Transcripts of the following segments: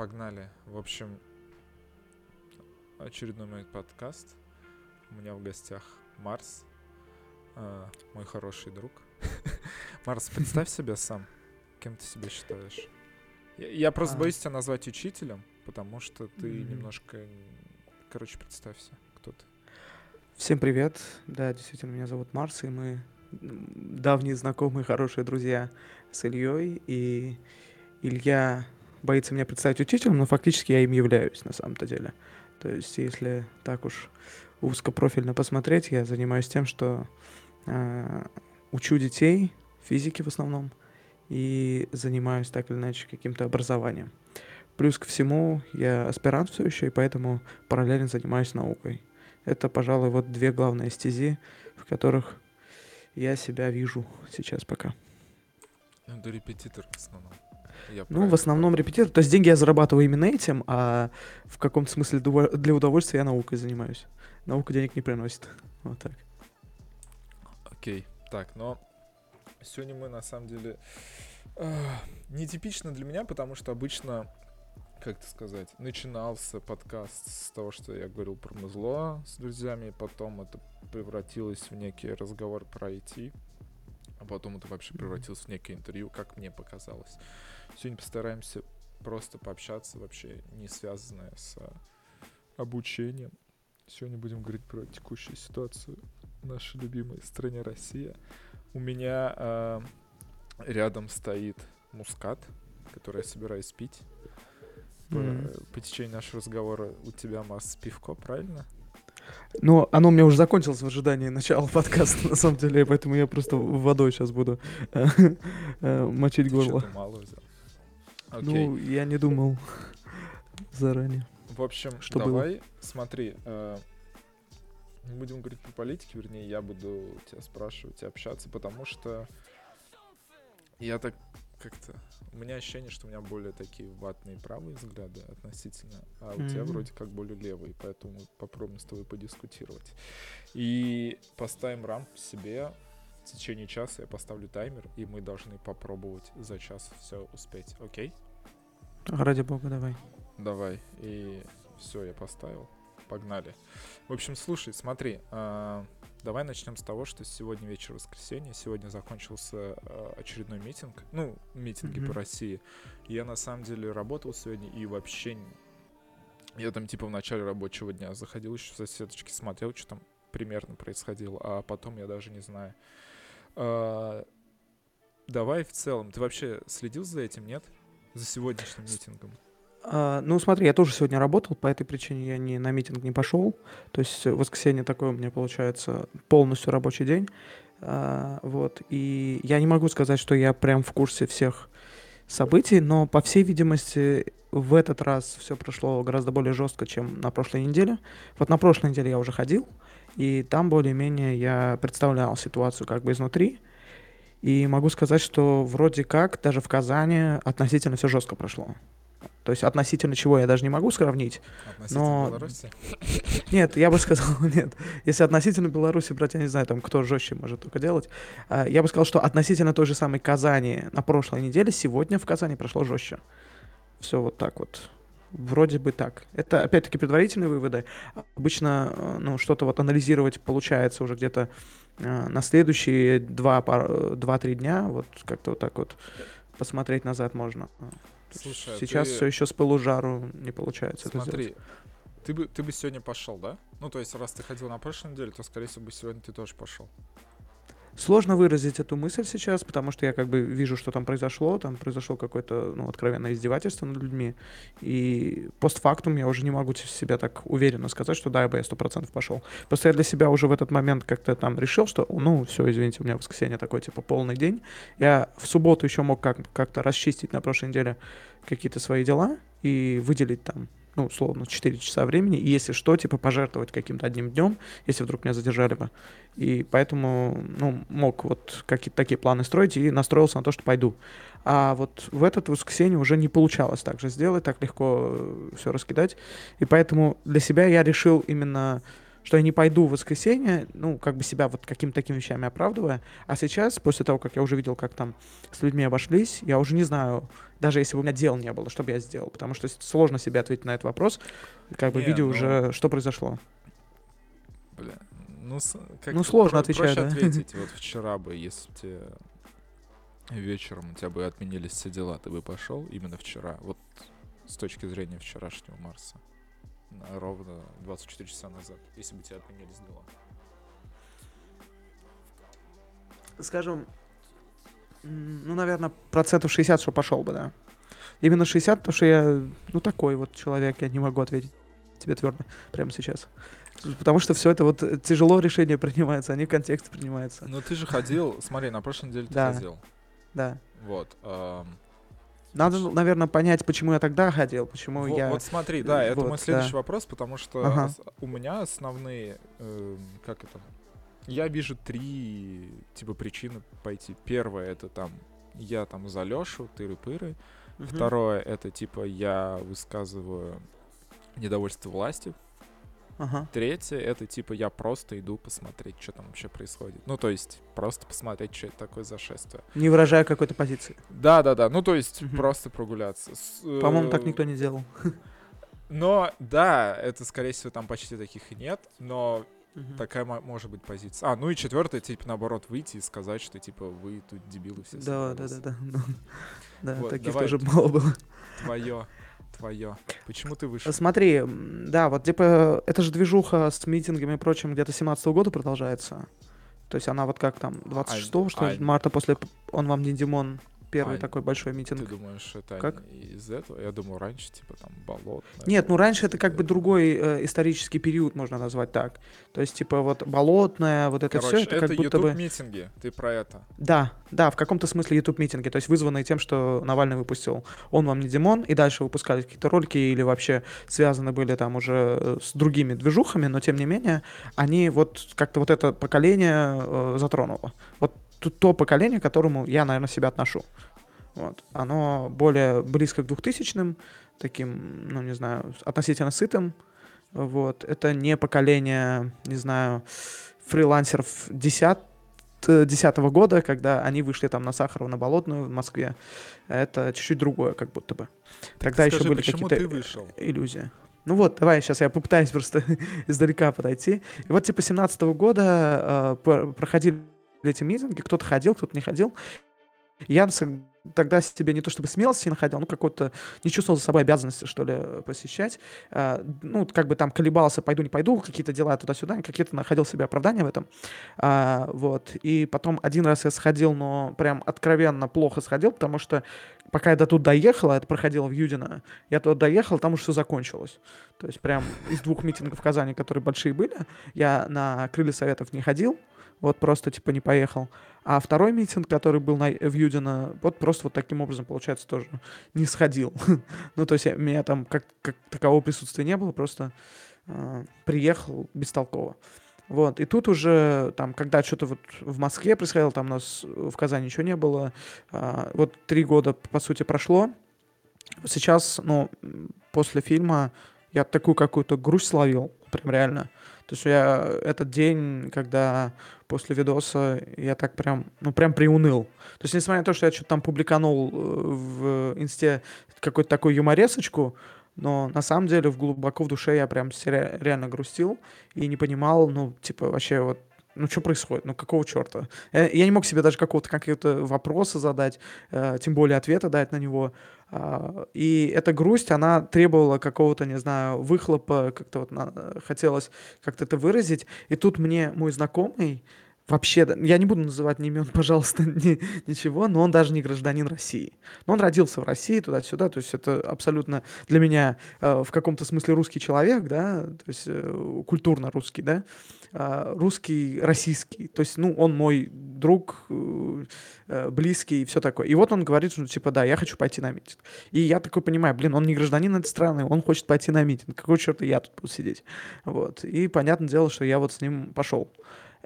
погнали. В общем, очередной мой подкаст. У меня в гостях Марс, э, мой хороший друг. Марс, представь себя сам. Кем ты себя считаешь? Я, я просто А. боюсь тебя назвать учителем, потому что ты немножко... Короче, представься, кто ты. Всем привет. Да, действительно, меня зовут Марс, и мы давние знакомые, хорошие друзья с Ильей. И Илья боится меня представить учителем, но фактически я им являюсь на самом-то деле. То есть, если так уж узкопрофильно посмотреть, я занимаюсь тем, что э, учу детей физике в основном и занимаюсь так или иначе каким-то образованием. Плюс ко всему, я аспирант все еще, и поэтому параллельно занимаюсь наукой. Это, пожалуй, вот две главные стези, в которых я себя вижу сейчас пока. Ну, ты репетитор в основном. Я Ну, в основном репетитор. То есть деньги я зарабатываю именно этим, а в каком-то смысле для удовольствия я наукой занимаюсь. Наука денег не приносит. Вот так. Окей, так, но сегодня мы на самом деле э, нетипично для меня, потому что обычно, как это сказать, начинался подкаст с того, что я говорил про музло с друзьями, потом это превратилось в некий разговор про IT, а потом это вообще превратилось в некое интервью, как мне показалось. Сегодня постараемся просто пообщаться, вообще не связанное с э, обучением. Сегодня будем говорить про текущую ситуацию в нашей любимой стране Россия. У меня э, рядом стоит мускат, который я собираюсь пить. По, М. по течению нашего разговора у тебя масс пивко, правильно? Ну, оно у меня уже закончилось в ожидании начала подкаста, на самом деле, поэтому я просто водой сейчас буду э, э, мочить горло. мало взял. Окей. Ну, я не думал заранее. В общем, Что было? давай, смотри, э, мы будем говорить про политику, вернее, я буду тебя спрашивать и общаться, потому что я так как-то... У меня ощущение, что у меня более такие ватные правые взгляды относительно, а у тебя Мгм. вроде как более левые, поэтому попробуем с тобой подискутировать. И поставим рамку себе. В течение часа я поставлю таймер, и мы должны попробовать за час все успеть. Окей? Ради бога, давай. Давай. И все, я поставил. Погнали. В общем, слушай, смотри, а, давай начнем с того, что сегодня вечер воскресенье, сегодня закончился а, очередной митинг, ну, митинги Мгм. по России. Я на самом деле работал сегодня и вообще... Я там типа в начале рабочего дня заходил еще в соседочки, смотрел, что там примерно происходило, а потом я даже не знаю. А, давай в целом, ты вообще следил за этим, нет? За сегодняшним митингом? А, ну, смотри, я тоже сегодня работал, по этой причине я не, на митинг не пошел. То есть воскресенье такое у меня получается полностью рабочий день. А, вот. И я не могу сказать, что я прям в курсе всех событий, но, по всей видимости, в этот раз все прошло гораздо более жестко, чем на прошлой неделе. Вот на прошлой неделе я уже ходил, и там более-менее я представлял ситуацию как бы изнутри. И могу сказать, что вроде как даже в Казани относительно все жестко прошло. То есть относительно чего я даже не могу сравнить. Относительно Но- Беларуси? Нет, я бы сказал, нет. Если относительно Беларуси брать, я не знаю, там кто жестче может только делать. А, Я бы сказал, что относительно той же самой Казани на прошлой неделе, сегодня в Казани прошло жестче. Все вот так вот. Вроде бы так. Это, опять-таки, предварительные выводы. Обычно, э, ну, что-то вот анализировать получается уже где-то э, на следующие два, пар- э, два-три дня. Вот как-то вот так вот посмотреть назад можно. Слушай, а Сейчас ты- все еще с пылу жару не получается это Смотри, сделать. ты бы, ты бы сегодня пошел, да? Ну, то есть, раз ты ходил на прошлой неделе, то, скорее всего, бы сегодня ты тоже пошел. Сложно выразить эту мысль сейчас, потому что я как бы вижу, что там произошло, там произошло какое-то, ну, откровенное издевательство над людьми, и постфактум я уже не могу себя так уверенно сказать, что да, я бы я сто процентов пошел. Просто я для себя уже в этот момент как-то там решил, что, ну, все, извините, у меня воскресенье такой, типа, полный день. Я в субботу еще мог как- как-то расчистить на прошлой неделе какие-то свои дела и выделить там ну, условно, 4 часа времени, и если что, типа, пожертвовать каким-то одним днем, если вдруг меня задержали бы. И поэтому, ну, мог вот какие-то такие планы строить и настроился на то, что пойду. А вот в этот воскресенье уже не получалось так же сделать, так легко все раскидать. И поэтому для себя я решил именно что я не пойду в воскресенье, ну, как бы себя вот какими-то такими вещами оправдывая. А сейчас, после того, как я уже видел, как там с людьми обошлись, я уже не знаю, даже если бы у меня дел не было, что бы я сделал. Потому что сложно себе ответить на этот вопрос, как бы Не, видя ну- уже, что произошло. Бля, ну, как Ну, сложно про- отвечать, проще да. ответить. Вот вчера бы, если бы тебе вечером у тебя бы отменились все дела, ты бы пошел именно вчера. Вот с точки зрения вчерашнего Марса. Ровно 24 часа назад, если бы тебе отменились дела. Скажем, ну, наверное, процентов 60, что пошел бы, да. Именно 60, потому что я, ну, такой вот человек, я не могу ответить тебе твердо прямо сейчас. Потому что все это вот тяжело решение принимается, они в контексте принимаются. Ну ты же ходил, смотри, на прошлой неделе ты ходил. Да. Вот. Надо, наверное, понять, почему я тогда ходил, почему Во- Ну, я... Вот смотри, да, это вот, мой следующий да. вопрос, потому что Ага. у меня основные, эм, как это, я вижу три типа причины пойти. Первое это там я там за Лешу, тыры-пыры. Мгм. Второе это типа я высказываю недовольство властью. Ага. Третье это типа я просто иду посмотреть, что там вообще происходит. Ну то есть просто посмотреть, что это такое за шествие. Не выражая какой-то позиции. Да, да, да. Ну то есть Мгм. просто прогуляться. С- По-моему, так э, никто не делал. Но, да, это, скорее всего, там почти таких и нет, но Мгм. такая мо- может быть позиция. А, ну и четвертое, типа, наоборот, выйти и сказать, что, типа, вы тут дебилы все Да, да, да, да. Да, таких давай. тоже мало было. Твое, твое. Почему ты вышел? Смотри, да, вот типа, это же движуха с митингами и прочим где-то 17 года продолжается. То есть она вот как там, 26 что ли, а- марта после «Он вам не Димон», первый А, такой большой Ты митинг. думаешь, это Как? из этого? Я думаю, раньше, типа, там, болот. Нет, ну раньше это как бы другой э, исторический период, можно назвать так. То есть, типа, вот болотное, вот это Короче, все, это, как будто бы... YouTube-митинги, ты про это. Да, да, в каком-то смысле YouTube митинги, то есть вызванные тем, что Навальный выпустил «Он вам не Димон», и дальше выпускали какие-то ролики или вообще связаны были там уже э, с другими движухами, но тем не менее они вот как-то вот это поколение э, затронуло. Вот то поколение, к которому я, наверное, себя отношу. Вот. Оно более близко к двухтысячным, таким, ну, не знаю, относительно сытым. Вот. Это не поколение, не знаю, фрилансеров 10 десятого года, когда они вышли там на Сахарова, на Болотную в Москве. Это чуть-чуть другое, как будто бы. Тогда еще Скажи, были какие-то иллюзии. Ну вот, давай, сейчас я попытаюсь просто издалека подойти. И вот типа 17 года э, проходили эти митинги, кто-то ходил, кто-то не ходил. Я тогда себе не то чтобы смелости находил, ну какой-то не чувствовал за собой обязанности, что ли, посещать. А, ну, как бы там колебался, пойду, не пойду, какие-то дела туда-сюда, какие-то находил себе оправдания в этом. А, вот. И потом один раз я сходил, но прям откровенно плохо сходил, потому что пока я до тут доехал, а это проходило в Юдино, я туда доехал, там уже все закончилось. То есть прям из двух митингов в Казани, которые большие были, я на крылья советов не ходил, вот просто типа не поехал. А второй митинг, который был на, в Юдино, вот просто вот таким образом, получается, тоже не сходил. ну, то есть я- меня там как, как такового присутствия не было, просто э, приехал бестолково. Вот, и тут уже, там, когда что-то вот в Москве происходило, там у нас в Казани ничего не было, а, вот три года, по сути, прошло, сейчас, ну, после фильма я такую какую-то грусть словил, прям реально. То есть я этот день, когда после видоса я так прям, ну прям приуныл. То есть несмотря на то, что я что-то там публиканул э, в инсте какую-то такую юморесочку, но на самом деле в глубоко в душе я прям реально грустил и не понимал, ну типа вообще вот ну что происходит, ну какого черта? Я, я не мог себе даже какого-то какого-то вопроса задать, э, тем более ответа дать на него. А, и эта грусть, она требовала какого-то, не знаю, выхлопа, как-то вот на- хотелось как-то это выразить. И тут мне мой знакомый, вообще, я не буду называть ни имен, пожалуйста, ни, ничего, но он даже не гражданин России. Но он родился в России, туда-сюда, то есть это абсолютно для меня э, в каком-то смысле русский человек, да, то есть э, культурно русский, да, а, русский, российский. То есть, ну, он мой друг, э, э, близкий и все такое. И вот он говорит, что, типа, да, я хочу пойти на митинг. И я такой понимаю, блин, он не гражданин этой страны, он хочет пойти на митинг. Какой черт я тут буду сидеть? Вот. И понятное дело, что я вот с ним пошел.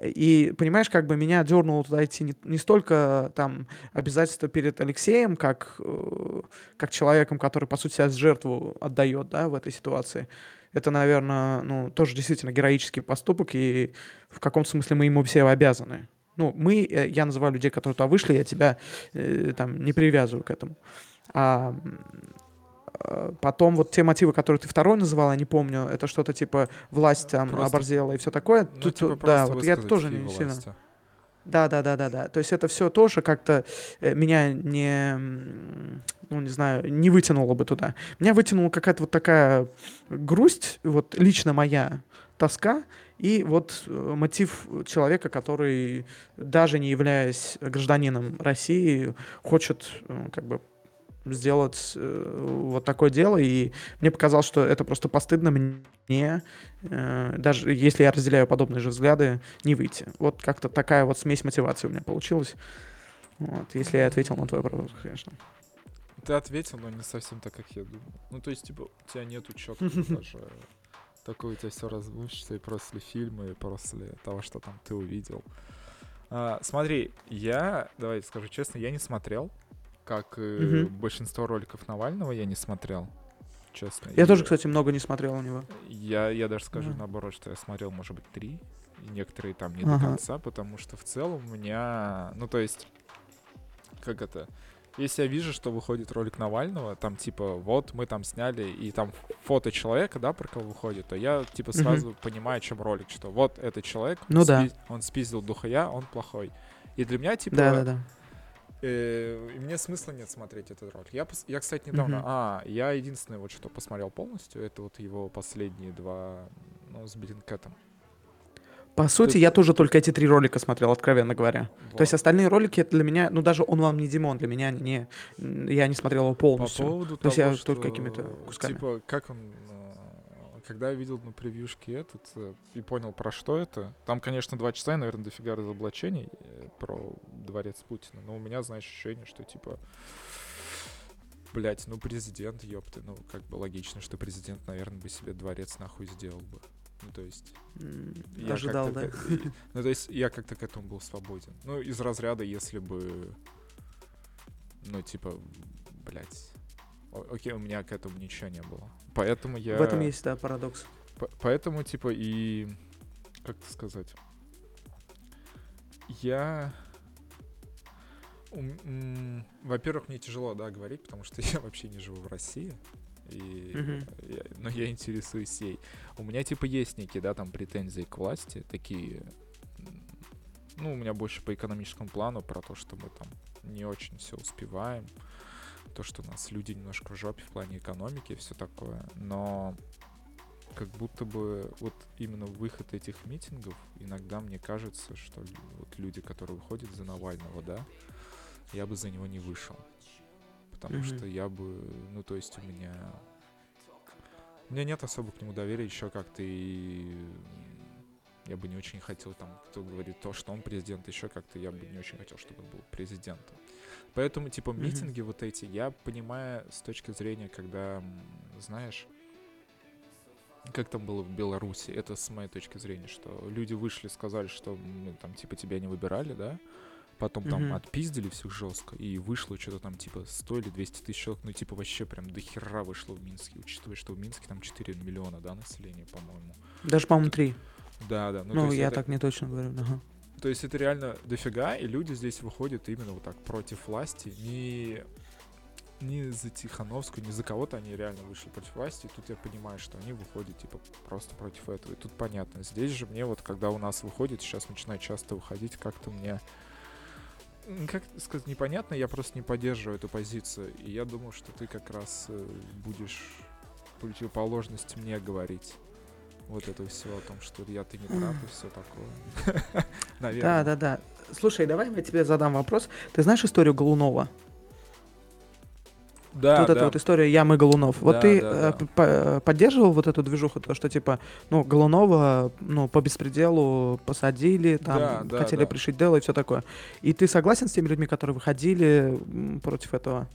И, понимаешь, как бы меня дернуло туда идти не, не столько там обязательства перед Алексеем, как, э, как человеком, который, по сути, себя жертву отдает, да, в этой ситуации. это, наверное, ну, тоже действительно героический поступок, и в каком-то смысле мы ему все обязаны. Ну, мы, э, я называю людей, которые туда вышли, я тебя э, там не привязываю к этому. А потом вот те мотивы, которые ты второй называл, я не помню, это что-то типа власть там просто, оборзела и все такое. Ну, Тут, типа да, вот я тоже не власти. сильно. Да, да, да, да, да. То есть это все тоже как-то э, меня не, ну не знаю, не вытянуло бы туда. Меня вытянула какая-то вот такая грусть, вот лично моя тоска и вот э, мотив человека, который даже не являясь гражданином России, хочет э, как бы сделать э, вот такое дело, и мне показалось, что это просто постыдно мне, э, даже если я разделяю подобные же взгляды, не выйти. Вот как-то такая вот смесь мотивации у меня получилась. Вот, если я ответил на твой вопрос, конечно. Ты ответил, но не совсем так, как я думал. Ну, то есть, типа, у тебя нету четкого даже такое у тебя все размышится и после фильма, и после того, что там ты увидел. А, смотри, я, давай скажу честно, я не смотрел как угу. большинство роликов Навального я не смотрел, честно. Я и тоже, кстати, много не смотрел у него. Я, я даже скажу да. наоборот, что я смотрел, может быть, три, и некоторые там не ага. до конца, потому что в целом у меня, ну то есть, как это, если я вижу, что выходит ролик Навального, там типа вот мы там сняли и там фото человека, да, про кого выходит, то я типа сразу угу. понимаю, о чем ролик, что вот этот человек, ну он, да. спи- он спиздил духая, он плохой. И для меня типа да, да, да. Э, и мне смысла нет смотреть этот ролик. Я, я кстати, недавно... Mm-hmm. А, я единственное, вот что посмотрел полностью, это вот его последние два, ну, с Блинкетом. По сути, Ты... я тоже только эти три ролика смотрел, откровенно говоря. Вот. То есть остальные ролики это для меня, ну даже он вам не Димон, для меня не, я не смотрел его полностью. По поводу То того, есть я что, только какими-то кусками. Типа, как он когда я видел на превьюшке этот э, и понял, про что это, там, конечно, два часа, и, наверное, дофига разоблачений э, про дворец Путина, но у меня, знаешь, ощущение, что, типа, блять, ну, президент, ёпты, ну, как бы логично, что президент, наверное, бы себе дворец нахуй сделал бы. Ну, то есть... Mm, ожидал, да? К... Ну, то есть я как-то к этому был свободен. Ну, из разряда, если бы... Ну, типа, блядь, окей, у меня к этому ничего не было. Поэтому я... В этом есть, да, парадокс. По поэтому, типа, и... Как это сказать? Я... Во-первых, мне тяжело, да, говорить, потому что я вообще не живу в России. И, uh-huh. я, но я интересуюсь ей. У меня, типа, есть некие, да, там, претензии к власти, такие... Ну, у меня больше по экономическому плану, про то, что мы там не очень все успеваем то, что у нас люди немножко в жопе в плане экономики и все такое, но как будто бы вот именно выход этих митингов, иногда мне кажется, что вот люди, которые выходят за Навального, да, я бы за него не вышел. Потому mm-hmm. что я бы, ну то есть у меня... У меня нет особо к нему доверия еще как-то и я бы не очень хотел там, кто говорит то, что он президент, еще как-то я бы не очень хотел, чтобы он был президентом. Поэтому, типа, mm-hmm. митинги вот эти, я понимаю с точки зрения, когда, знаешь, как там было в Беларуси, это с моей точки зрения, что люди вышли, сказали, что там, типа, тебя не выбирали, да, потом mm-hmm. там отпиздили всех жестко, и вышло что-то там, типа, 100 или 200 тысяч человек, ну, типа, вообще прям до хера вышло в Минске, учитывая, что в Минске там 4 миллиона, да, населения, по-моему. Даже, по-моему, 3. Да, да. Ну, ну я это... так не точно говорю, ага. То есть это реально дофига, и люди здесь выходят именно вот так против власти. Не, не за Тихановскую, не за кого-то они реально вышли против власти. И тут я понимаю, что они выходят типа просто против этого. И тут понятно. Здесь же мне вот, когда у нас выходит, сейчас начинает часто выходить, как-то мне как сказать, непонятно, я просто не поддерживаю эту позицию. И я думал, что ты как раз э, будешь противоположность мне говорить вот это все о том, что я ты не прав и все такое. Наверное. Да, да, да. Слушай, давай я тебе задам вопрос. Ты знаешь историю Голунова? Да, вот да. эта вот история Ямы Голунов. Вот да, ты да, да. Э, поддерживал вот эту движуху, то, что типа, ну, Голунова, ну, по беспределу посадили, там, да, да, хотели да. пришить дело и все такое. И ты согласен с теми людьми, которые выходили против этого?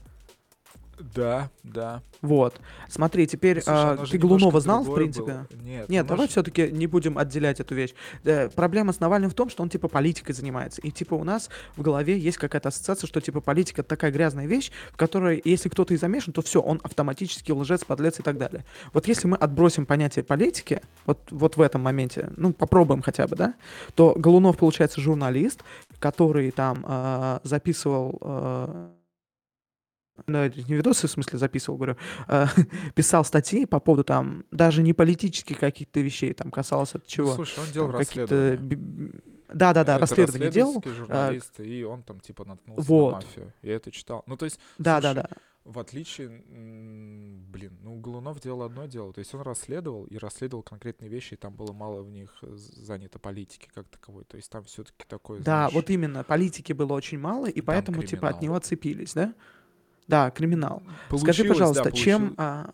Да, да. Вот. Смотри, теперь Ну, слушай, а, ты Голунова знал, в принципе? было. Нет, Нет, давай же- все-таки не будем отделять эту вещь. Э, проблема с Навальным в том, что он типа политикой занимается. И типа у нас в голове есть какая-то ассоциация, что типа политика такая грязная вещь, в которой, если кто-то и замешан, то все, он автоматически лжец, подлец и так далее. Вот если мы отбросим понятие политики, вот, вот в этом моменте, ну, попробуем хотя бы, да, то Голунов, получается, журналист, который там э, записывал э, ну, это не видосы, в смысле, записывал, говорю, э, писал статьи по поводу там даже не политических каких-то вещей, там касалось от чего. слушай, он делал там расследование. би- би- Да-да-да, Это расследование делал. расследовательский журналист, и он там типа наткнулся Вот. на мафию. Я это читал. Ну, то есть, Да-да-да. в отличие, блин, ну, Голунов делал одно дело. То есть он расследовал и расследовал конкретные вещи, и там было мало в них занято политики как таковой. То есть там все-таки такое, Да, знаешь, вот именно, политики было очень мало, и поэтому, типа, от криминал. него отцепились, да? Да, криминал. Скажи, получилось, да, пожалуйста, чем, получил- а,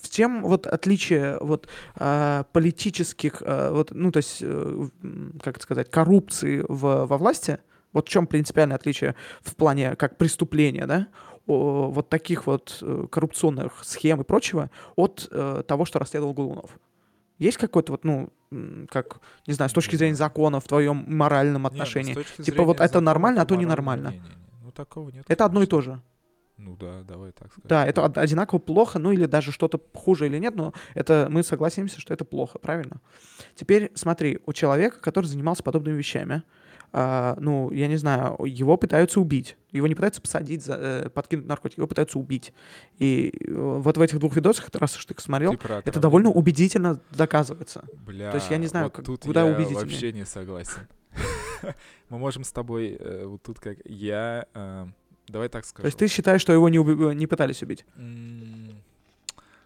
в чем вот отличие вот а, политических, а, вот, ну, то есть, э, как это сказать, коррупции в, во власти, вот в чем принципиальное отличие в плане как преступления, да, о, вот таких вот э, коррупционных схем и прочего от э, того, что расследовал Голунов? Есть какой-то вот, ну, как, не знаю, с точки Не зрения закона в твоем моральном Не, ну, с отношении? точки Типа вот это нормально, а то ненормально. не-не-не. Ну, такого нет. Это одно и то же. Ну да, давай так скажем. Да, это од- одинаково плохо, ну или даже что-то хуже или нет, но это мы согласимся, что это плохо, правильно? Теперь смотри, у человека, который занимался подобными вещами, а, ну, я не знаю, его пытаются убить. Его не пытаются посадить, за, э, подкинуть наркотики, его пытаются убить. И э, вот в этих двух видосах, раз уж ты их смотрел, Ты это довольно убедительно доказывается. Бля, То есть я не знаю, вот как- тут куда я вообще не согласен. Мы можем с тобой э, вот тут как я, э, давай так скажу. То есть ты считаешь, что его не, уби- не пытались убить? М,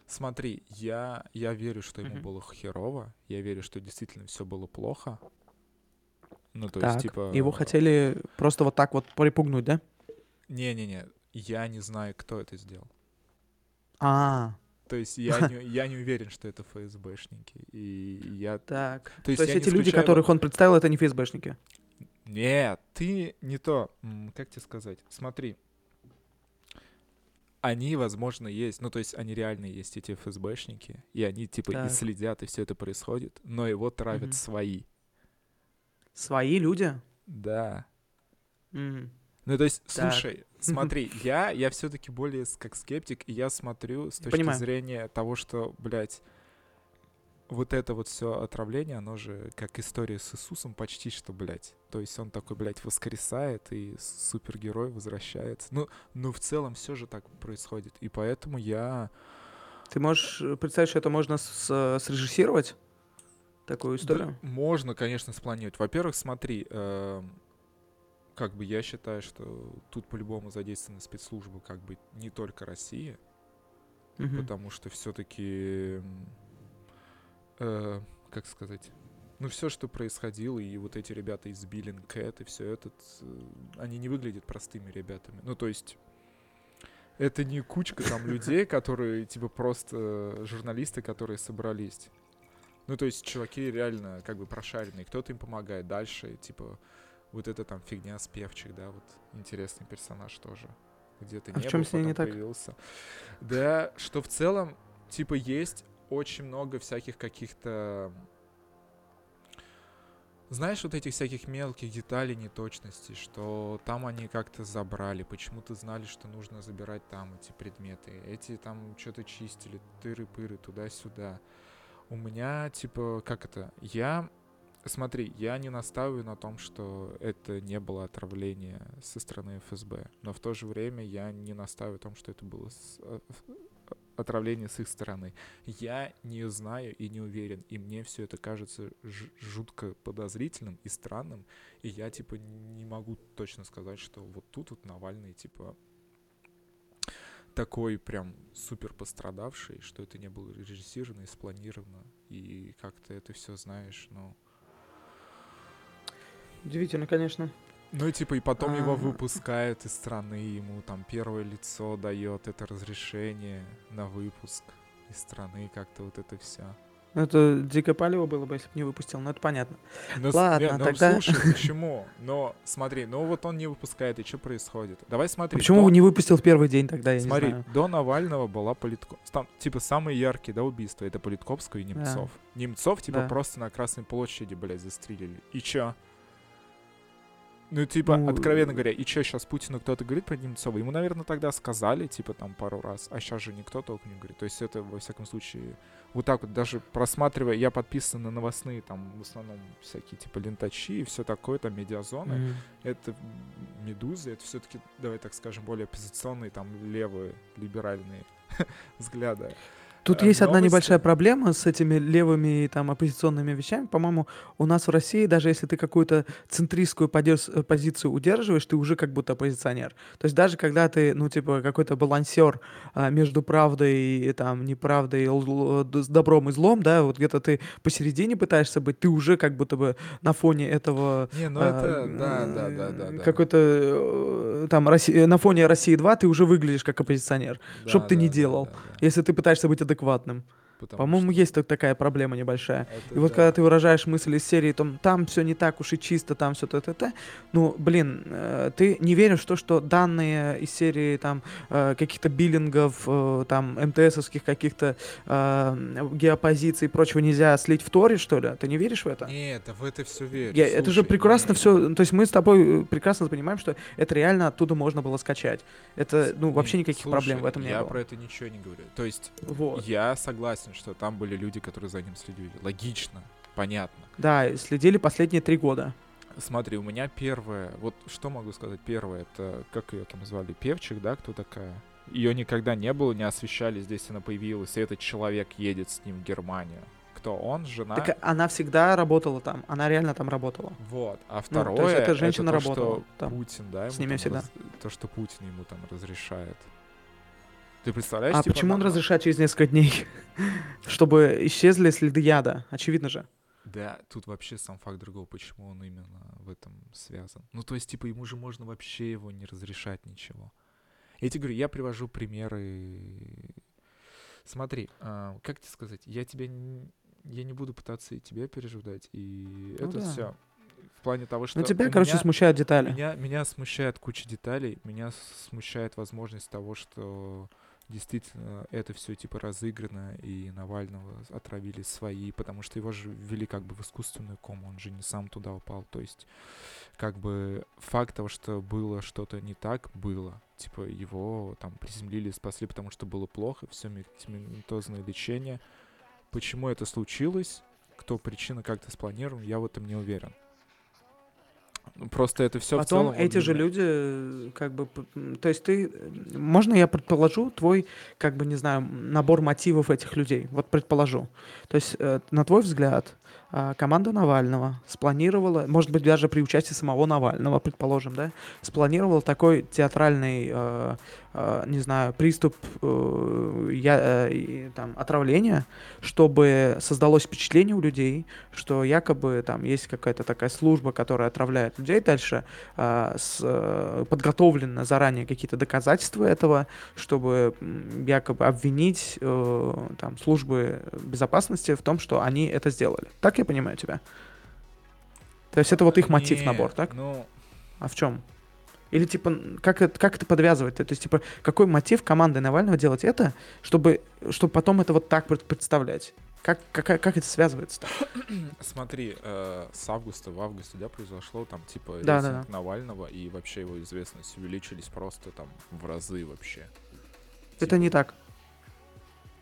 Смотри, я я верю, что ему было херово, я верю, что действительно все было плохо. Ну то так, есть типа его хотели просто вот так вот припугнуть, да? не-не-не, я не знаю, кто это сделал. А, То есть я не, я не уверен, что это ФСБшники. И я... так. То есть То есть эти люди, которых он представил, это не ФСБшники. Нет, ты не то. Как тебе сказать? Смотри. Они, возможно, есть. Ну, то есть они реально есть, эти ФСБшники. И они, типа, и Так. следят, и все это происходит. Но его травят Мгм. свои. Свои люди? Да. М. Ну, то есть, Так. слушай, смотри, я, я все-таки более как скептик, и я смотрю с точки Понимаю. зрения того, что, блядь, вот это вот все отравление, оно же как история с Иисусом почти что, блядь. То есть он такой, блядь, воскресает, и супергерой возвращается. Ну, ну в целом все же так происходит. И поэтому я... Ты можешь э, представить, что это можно с- э, срежиссировать? Такую историю? Да, можно, конечно, спланировать. Во-первых, смотри, эм, как бы я считаю, что тут по-любому задействованы спецслужбы, как бы не только России, Мгм. потому что все-таки, как сказать, ну все, что происходило, и вот эти ребята из Биллин Кэт, и все это, э, они не выглядят простыми ребятами. Ну то есть это не кучка там людей, которые типа просто журналисты, которые собрались. Ну то есть чуваки реально как бы прошаренные, кто-то им помогает дальше, типа вот эта там фигня с певчих, да, вот интересный персонаж тоже. Где-то А в не чём был, с ней не так? появился. Да, что в целом, типа, есть очень много всяких каких-то... Знаешь, вот этих всяких мелких деталей, неточностей, что там они как-то забрали, почему-то знали, что нужно забирать там эти предметы. Эти там что-то чистили, тыры-пыры, туда-сюда. У меня, типа, как это? Я Смотри, я не настаиваю на том, что это не было отравление со стороны ФСБ, но в то же время я не настаиваю на том, что это было с- э, отравление с их стороны. Я не знаю и не уверен, и мне все это кажется жутко подозрительным и странным, и я типа не могу точно сказать, что вот тут вот Навальный типа такой прям супер пострадавший, что это не было режиссировано и спланировано, и как-то это все знаешь, ну... Удивительно, конечно. Ну и типа и потом его А. выпускают из страны, ему там первое лицо дает это разрешение на выпуск из страны, как-то вот это все. Это дикое палево было бы, если бы не выпустил, но это понятно. Ну, с- Ладно, не, ну, тогда- слушай, почему? Но смотри, ну вот он не выпускает, и что происходит? Давай смотри. Почему до- не выпустил в первый день тогда, я Смотри, не знаю. до Навального была Политко... Там, типа, самые яркие, да, убийства. Это Политковского и Немцов. Немцов, типа, Да. просто на Красной площади, блядь, застрелили. И чё? Ну, типа, Ну, откровенно говоря, и чё, сейчас Путину кто-то говорит про Немцова? Ему, наверное, тогда сказали, типа, там, пару раз, а сейчас же никто толком не говорит. То есть это, во всяком случае, вот так вот, даже просматривая, я подписан на новостные, там, в основном, всякие, типа, лентачи и все такое, там, медиазоны Мгм. это медузы, это все-таки, давай так скажем, более оппозиционные, там, левые, либеральные взгляды. Тут э, есть одна новости. небольшая проблема с этими левыми там оппозиционными вещами. По-моему, у нас в России, даже если ты какую-то центристскую э, позицию удерживаешь, ты уже как будто оппозиционер. То есть даже когда ты, ну, типа, какой-то балансер а, между правдой и там неправдой, с добром и злом, да, вот где-то ты посередине пытаешься быть, ты уже как будто бы на фоне этого Не, ну а, это, да, да, да, да. да. какой-то э, там Росси- на фоне России 2 ты уже выглядишь как оппозиционер, Да, чтоб ты да, не да, делал. да, да. если ты пытаешься быть адекватным. Потому По-моему, что есть так- такая проблема небольшая. это И вот да. когда ты выражаешь мысль из серии, там, там все не так уж и чисто, там все т-т-т, ну, блин, э, ты не веришь в то, что данные из серии там э, каких-то биллингов, э, там, МТСовских каких-то э, геопозиций и прочего нельзя слить в Торе, что ли? Ты не веришь в это? Нет, в это все верю. Я- это же Слушай, прекрасно не, все. То есть мы с тобой э, прекрасно понимаем, что это реально оттуда можно было скачать. Это, ну, вообще не, никаких слушай, проблем в этом не Я было. про это ничего не говорю. То есть Вот. я согласен, что там были люди, которые за ним следили. Логично, понятно. Да, следили последние три года. Смотри, у меня первое, вот что могу сказать, первое, это, как ее там звали, Певчик, да, кто такая? Ее никогда не было, не освещали, здесь она появилась, и этот человек едет с ним в Германию. Кто он, жена? Так она всегда работала там. Она реально там работала. Вот. А Ну, второе, то есть эта женщина то, работала что там, Путин, да, ему с ними там всегда. раз- то, что Путин ему там разрешает. Ты представляешь? А типа, почему он на- разрешает через несколько дней? Чтобы исчезли следы яда. Очевидно же. Да, тут вообще сам факт другого, почему он именно в этом связан. Ну, то есть, типа, ему же можно вообще его не разрешать ничего. Я тебе говорю, я привожу примеры. Смотри, а, как тебе сказать, я тебя не, я не буду пытаться и тебя переживать, и Ну это да. все в плане того, что Ну тебя, у короче, меня- смущают детали. Меня, меня смущает куча деталей, меня смущает возможность того, что действительно это все типа разыграно, и Навального отравили свои, потому что его же ввели как бы в искусственную кому, он же не сам туда упал. То есть, как бы факт того, что было что-то не так, было. Типа его там приземлили, спасли, потому что было плохо, все медикаментозное лечение. Почему это случилось? Кто причина как-то спланирован, я в этом не уверен. Просто это все в Потом целом... вот эти же люди, как бы, то есть ты, можно я предположу твой, как бы, не знаю, набор мотивов этих людей? Вот предположу. То есть, э, на твой взгляд, а, команда Навального спланировала, может быть, даже при участии самого Навального, предположим, да, спланировала такой театральный, э, не знаю, приступ э, я, э, там, отравления, чтобы создалось впечатление у людей, что якобы там есть какая-то такая служба, которая отравляет людей дальше, а, с, э, подготовлено заранее какие-то доказательства этого, чтобы якобы обвинить там, службы безопасности в том, что они это сделали. Так я понимаю тебя? То есть это вот их мотив, набор, так? Ну, А в чем? Или типа, как это, как это подвязывать? То есть, типа, какой мотив команды Навального делать это, чтобы, чтобы потом это вот так пред- представлять? Как, как, как это связывается-то? смотри, э, с августа в августе, да, произошло там, типа, Да, да, рейтинг Навального, и вообще его известность увеличились просто там в разы вообще. Это Типа, не так.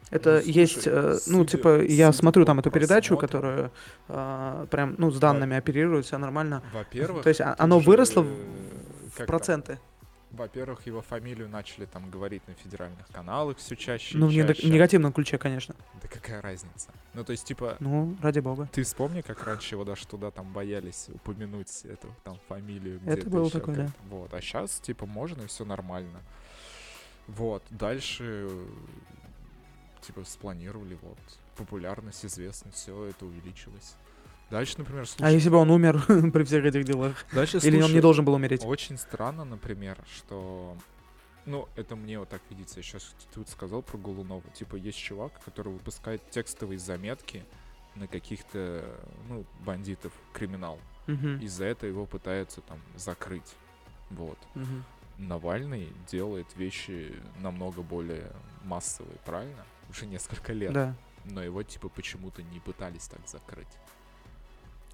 Это слушай, есть, э, ну, типа, я смотрю там эту передачу, которая а, прям, ну, с данными оперирует, все нормально. Во-первых... То есть а- оно выросло в как проценты. Во-первых, его фамилию начали там говорить на федеральных каналах все чаще Ну, в негативном ключе, конечно. Да какая разница? Ну, то есть, типа, Ну, ради бога. ты вспомни, как раньше его даже туда там боялись упомянуть эту там фамилию. Это было такое, да. Вот, а сейчас, типа, можно и все нормально. Вот, дальше, типа, спланировали, вот, популярность, известность, все это увеличилось. Дальше, например, А слушай, если бы он умер при всех этих делах? дальше, Или он не слушай, должен был умереть? Очень странно, например, что... Ну, это мне вот так видится. Я сейчас тут сказал про Голунова. Типа, есть чувак, который выпускает текстовые заметки на каких-то, ну, бандитов, криминал. Мгм. Из-за этого его пытаются там закрыть. Вот. Мгм. Навальный делает вещи намного более массовые, правильно? Уже несколько лет. Да. Но его, типа, почему-то не пытались так закрыть.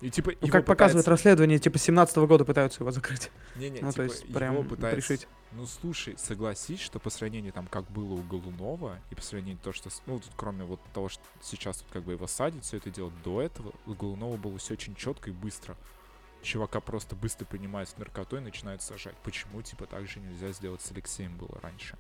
И, типа, Ну, его как показывает пытаются- расследование, типа 17 года пытаются его закрыть. Не-не, ну, типа, то есть его прям пытаются- решить. Ну, слушай, согласись, что по сравнению, там, как было у Голунова, и по сравнению то, что, ну, тут кроме вот того, что сейчас вот как бы его садят, все это делать до этого, у Голунова было все очень четко и быстро. Чувака просто быстро принимают с наркотой и начинают сажать. Почему, типа, так же нельзя сделать с Алексеем было раньше?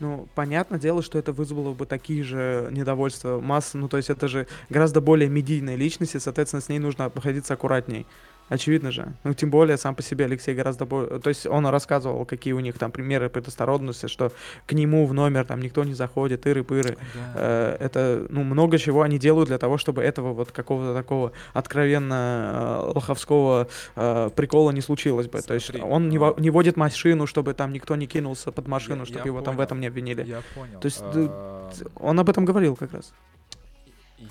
Ну, понятное дело, что это вызвало бы такие же недовольства массы. Ну, то есть это же гораздо более медийная личность, и, соответственно, с ней нужно обходиться аккуратней. Очевидно же. Ну, тем более, сам по себе Алексей гораздо более... То есть он рассказывал, какие у них там примеры предосторожности, что к нему в номер там никто не заходит, иры-пыры. Э, Это, ну, много чего они делают для того, чтобы этого вот какого-то такого откровенно э, лоховского э, прикола не случилось бы. То есть Смотри, он не, а- во- не водит машину, чтобы там никто не кинулся под машину, Я- чтобы я его там в понял. этом не обвинили. Я понял. То есть, А, Он об этом говорил как раз.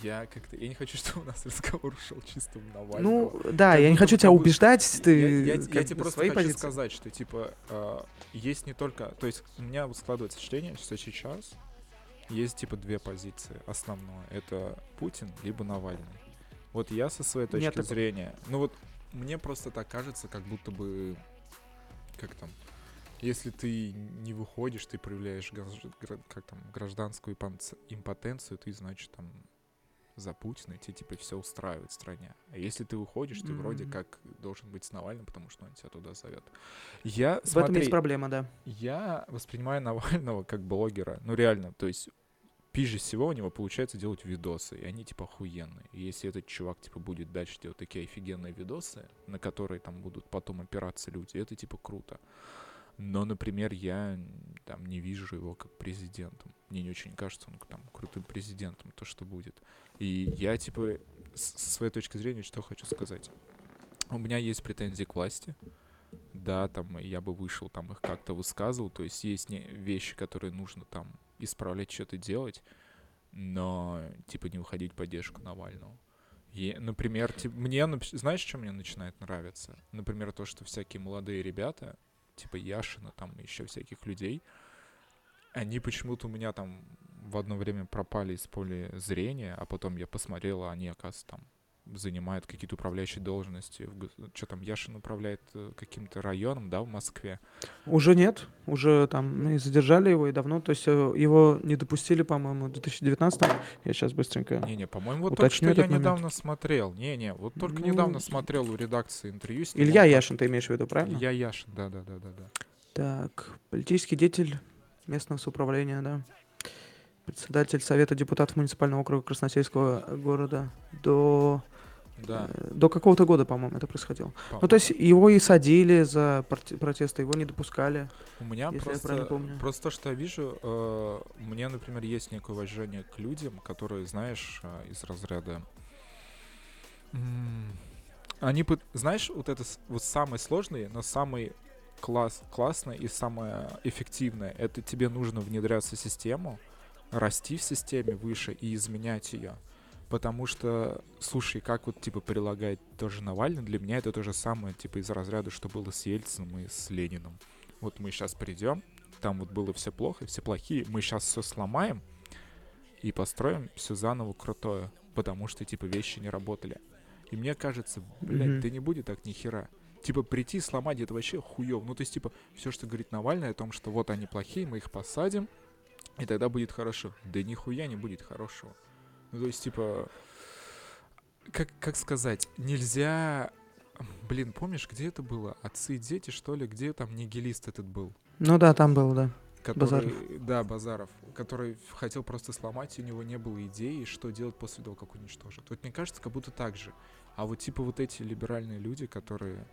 Я как-то... Я не хочу, чтобы у нас разговор ушел чисто в Навального. Ну, да, Как я не хочу тебя будто- убеждать, ты я, я- я тебе просто хочу позиции. сказать, что типа э, есть не только, то есть у меня вот складывается впечатление, что сейчас есть типа две позиции. Основное это Путин либо Навальный. Вот я со своей точки Нет зрения, ну вот мне просто так кажется, как будто бы как там, если ты не выходишь, ты проявляешь как там гражданскую импотенцию, ты значит там за Путина, и тебе типа все устраивает в стране. А если ты выходишь, ты вроде Мгм. как должен быть с Навальным, потому что он тебя туда зовет. Я, В этом смотри, есть проблема, да. я воспринимаю Навального как блогера. Ну реально, то есть пизже всего у него получается делать видосы, и они типа охуенные. И если этот чувак типа будет дальше делать такие офигенные видосы, на которые там будут потом опираться люди, это типа круто. Но, например, я там не вижу его как президентом. Мне не очень кажется он там крутым президентом, то, что будет. И я, типа, со своей точки зрения, что хочу сказать. У меня есть претензии к власти. Да, там я бы вышел, там их как-то высказывал. То есть есть не, вещи, которые нужно там исправлять, что-то делать, но, типа, не уходить в поддержку Навального. И, например, тип- мне, знаешь, что мне начинает нравиться? Например, то, что всякие молодые ребята, типа Яшина, там еще всяких людей, они почему-то у меня там в одно время пропали из поля зрения, а потом я посмотрел, а они, оказывается, там занимают какие-то управляющие должности. Что там, Яшин управляет э, каким-то районом, да, в Москве. Уже нет, уже там ну, и задержали его и давно, то есть э, его не допустили, по-моему, в 2019 Я сейчас быстренько. Не-не, по-моему, вот Уточню только что я момент. недавно смотрел. Не-не, вот только Ну, недавно смотрел у редакции интервью с. Илья так- Яшин, ты имеешь в виду, правильно? Илья Яшин, да-да-да-да-да. Так, политический деятель местного самоуправления, да. Председатель Совета депутатов муниципального округа Красносельского города до, Да. э, до какого-то года, по-моему, это происходило. по- Ну, то есть его и садили за протесты, его не допускали. У меня просто, просто то, что я вижу, э, у меня, например, есть некое уважение к людям, которые, знаешь, э, из разряда... м, Они, знаешь, вот это вот самое сложное, но самый класс, классное и самое эффективное, это тебе нужно внедряться в систему, расти в системе выше и изменять ее. Потому что, слушай, как вот, типа, прилагает тоже Навальный, для меня это то же самое, типа, из разряда, что было с Ельциным и с Лениным. Вот мы сейчас придем, там вот было все плохо, все плохие, мы сейчас все сломаем и построим все заново крутое, потому что, типа, вещи не работали. И мне кажется, блядь, Мгм. да не будет так ни хера. Типа, прийти, сломать это вообще хуёв. Ну, то есть, типа, все, что говорит Навальный о том, что вот они плохие, мы их посадим, и тогда будет хорошо. Да нихуя не будет хорошего. Ну, то есть, типа, как, как сказать, нельзя... Блин, помнишь, где это было? Отцы и дети, что ли? Где там нигилист этот был? Ну да, там был, да. Который, Базаров. Да, Базаров. Который хотел просто сломать, и у него не было идеи, что делать после того, как уничтожат. Вот мне кажется, как будто так же. А вот типа вот эти либеральные люди, которые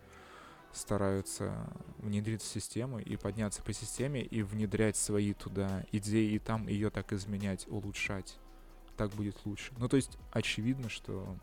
стараются внедриться в систему и подняться по системе и внедрять свои туда идеи и там ее так изменять, улучшать. Так будет лучше. Ну, то есть, очевидно, что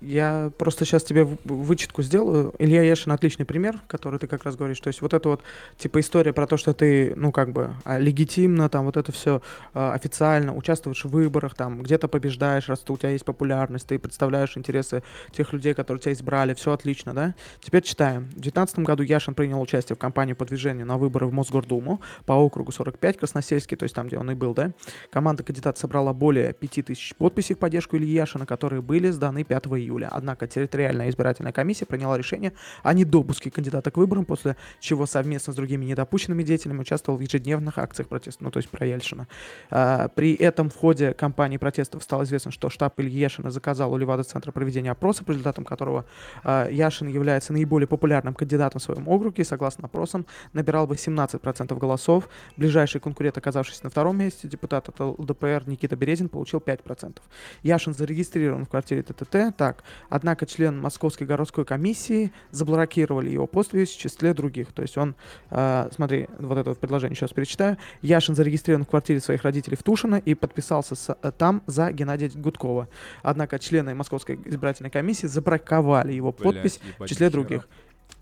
Я просто сейчас тебе вычетку сделаю. Илья Яшин отличный пример, который ты как раз говоришь. То есть вот это вот, типа, история про то, что ты, ну, как бы, а, легитимно, там, вот это все официально участвуешь в выборах, там, где-то побеждаешь, раз у тебя есть популярность, ты представляешь интересы тех людей, которые тебя избрали, все отлично, да? Теперь читаем. В 2019 году Яшин принял участие в кампании по движению на выборы в Мосгордуму по округу 45, Красносельский, то есть там, где он и был, да? Команда кандидата собрала более 5000 подписей в поддержку Ильи Яшина, которые были сданы 5 июля. Однако территориальная избирательная комиссия приняла решение о недопуске кандидата к выборам, после чего совместно с другими недопущенными деятелями участвовал в ежедневных акциях протеста, ну то есть про Ельшина. А, при этом в ходе кампании протестов стало известно, что штаб Ильи Яшина заказал у Левада-центра проведение опроса, по результатам которого а, Яшин является наиболее популярным кандидатом в своем округе и, согласно опросам, набирал бы 17% голосов. Ближайший конкурент, оказавшийся на втором месте, депутат от ЛДПР Никита Березин, получил 5%. Яшин зарегистрирован в квартире ТТТ. Так, однако член Московской городской комиссии заблокировали его подпись в числе других. То есть он, э, смотри, вот это вот предложение сейчас перечитаю. Яшин зарегистрирован в квартире своих родителей в Тушино и подписался с, э, там за Геннадия Гудкова. Однако члены Московской избирательной комиссии забраковали его подпись Блядь, в ебать, числе других.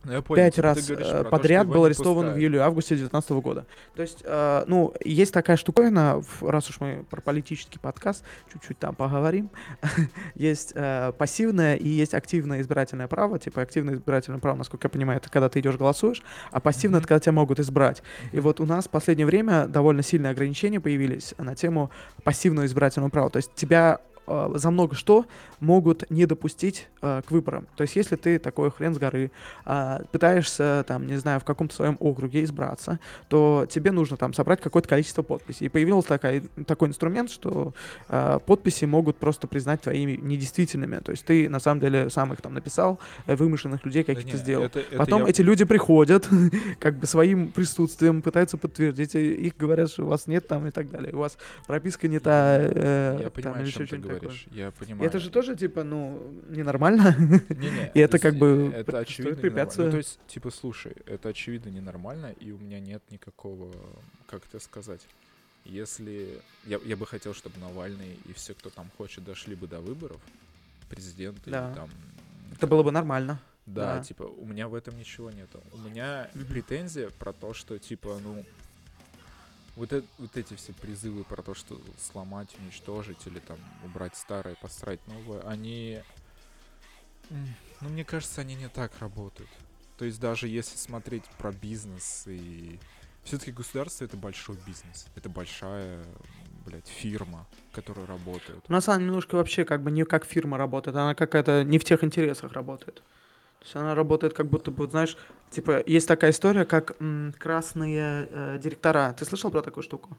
Ну, я понял, Пять типа, раз говоришь э, подряд был арестован в июле-августе 2019 года. То есть, э, ну, есть такая штуковина, раз уж мы про политический подкаст, чуть-чуть там поговорим, есть э, пассивное и есть активное избирательное право. Типа активное избирательное право, насколько я понимаю, это когда ты идешь голосуешь, а пассивное это когда тебя могут избрать. И вот у нас в последнее время довольно сильные ограничения появились на тему пассивного избирательного права. То есть тебя за много что могут не допустить э, к выборам. То есть, если ты такой хрен с горы, а, пытаешься, там, не знаю, в каком-то своем округе избраться, то тебе нужно там собрать какое-то количество подписей. И появился такая, такой инструмент, что а, подписи могут просто признать твоими недействительными. То есть ты на самом деле сам их там написал, э, вымышленных людей Да каких-то не, сделал. это- это Потом я- эти люди приходят, как бы своим присутствием пытаются подтвердить, их говорят, что у вас нет там и так далее. У вас прописка не та, э, Я там, понимаю, или о чем еще ты такое. говоришь. Я И понимаю. это же тоже, типа, ну, ненормально. Не-не, И это то как бы это очевидно препятствие. Ну, то есть, типа, слушай, это очевидно ненормально, и у меня нет никакого, как это сказать, если... Я, я бы хотел, чтобы Навальный и все, кто там хочет, дошли бы до выборов, президент Да. или там... Это было бы нормально. Да, да. типа, у меня в этом ничего нету. У меня претензия про то, что, типа, ну... Вот, э- вот эти все призывы про то, что сломать, уничтожить или там убрать старое, построить новое, они... Ну, мне кажется, они не так работают. То есть даже если смотреть про бизнес и... Все-таки государство это большой бизнес. Это большая, блядь, фирма, которая работает. У нас она немножко вообще как бы не как фирма работает, она какая-то не в тех интересах работает. То есть она работает как будто бы, знаешь, типа, есть такая история, как м, красные э, директора. Ты слышал про такую штуку?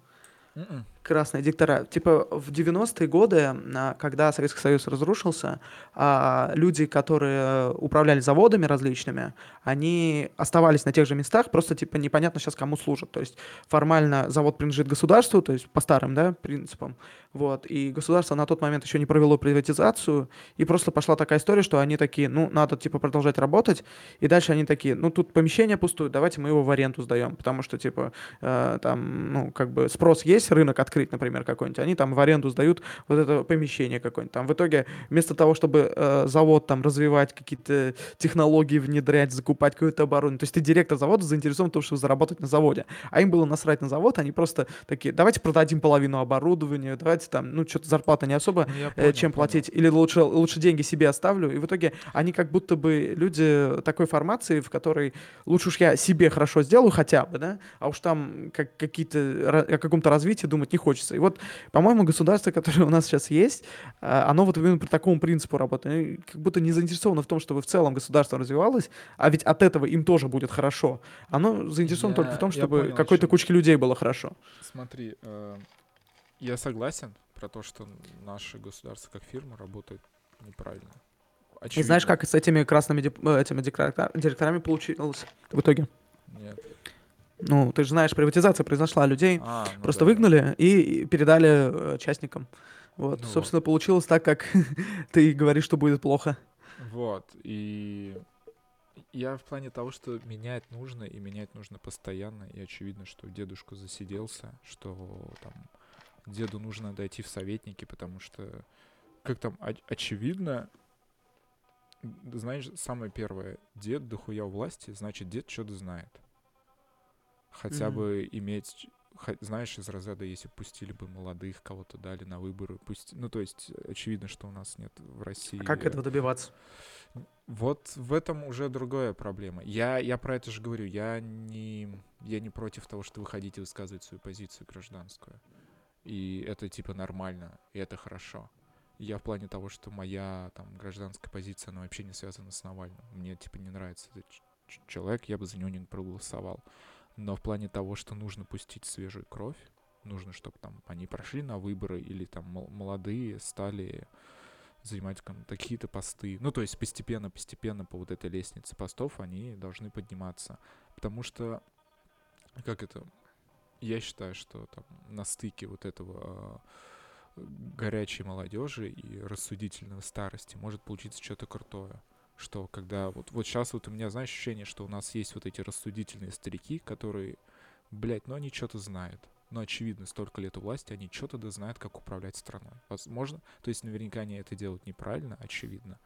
Мгм. Красные диктора. Типа в 90-е годы, а, когда Советский Союз разрушился, а, люди, которые управляли заводами различными, они оставались на тех же местах, просто типа непонятно сейчас кому служат. То есть формально завод принадлежит государству, то есть по старым да, принципам. Вот. И государство на тот момент еще не провело приватизацию, и просто пошла такая история, что они такие, ну, надо типа продолжать работать, и дальше они такие, ну, тут помещение пустует, давайте мы его в аренду сдаем, потому что, типа, э, там, ну, как бы спрос есть, рынок открыть, например, какой-нибудь, они там в аренду сдают вот это помещение какое-нибудь. Там в итоге вместо того, чтобы э, завод там развивать какие-то технологии, внедрять, закупать какое-то оборудование, то есть ты директор завода заинтересован в том, чтобы заработать на заводе, а им было насрать на завод, они просто такие, давайте продадим половину оборудования, давайте там, ну, что-то зарплата не особо, Ну, э, понял, чем понял. платить, или лучше, лучше деньги себе оставлю. И в итоге они как будто бы люди такой формации, в которой лучше уж я себе хорошо сделаю хотя бы, да, а уж там как, какие-то, о каком-то развитии думать не хочется. И вот, по-моему, государство, которое у нас сейчас есть, а, оно вот именно по такому принципу работает. Как будто не заинтересовано в том, чтобы в целом государство развивалось, а ведь от этого им тоже будет хорошо. Оно заинтересовано только в Я- том, я чтобы какой-то кучке людей было хорошо. Смотри, э, я согласен про то, что наше государство как фирма работает неправильно. И знаешь, Очевидно. как с этими красными дип- э, этими директора- директорами получилось в итоге? Нет. Ну, ты же знаешь, приватизация произошла, людей А, ну просто да. выгнали и и передали э, частникам. Вот, Ну собственно, получилось так, как ты говоришь, что будет плохо. Вот, и я в плане того, что менять нужно, и менять нужно постоянно, и очевидно, что дедушка засиделся, что там деду нужно дойти в советники, потому что, как там, оч- очевидно, знаешь, самое первое, дед дохуя у власти, значит, дед что-то знает. Хотя Мгм. бы иметь, знаешь, из разряда, если пустили бы молодых, кого-то дали на выборы, пусть, ну, то есть, очевидно, что у нас нет в России... А как этого добиваться? Вот в этом уже другая проблема. Я, я про это же говорю. Я не, я не против того, что вы хотите высказывать свою позицию гражданскую. И это типа нормально, и это хорошо. Я в плане того, что моя там гражданская позиция, она вообще не связана с Навальным. Мне типа не нравится этот человек, я бы за него не проголосовал. Но в плане того, что нужно пустить свежую кровь, нужно, чтобы там они прошли на выборы или там мол- молодые стали занимать какие-то посты. Ну, то есть постепенно-постепенно по вот этой лестнице постов они должны подниматься. Потому что, как это, я считаю, что там на стыке вот этого э, горячей молодежи и рассудительного старости может получиться что-то крутое. Что когда вот, вот сейчас вот у меня, знаешь, ощущение, что у нас есть вот эти рассудительные старики, которые, блядь, ну они что-то знают. Ну, очевидно, столько лет у власти, они что-то да знают, как управлять страной. Возможно, то есть наверняка они это делают неправильно, очевидно.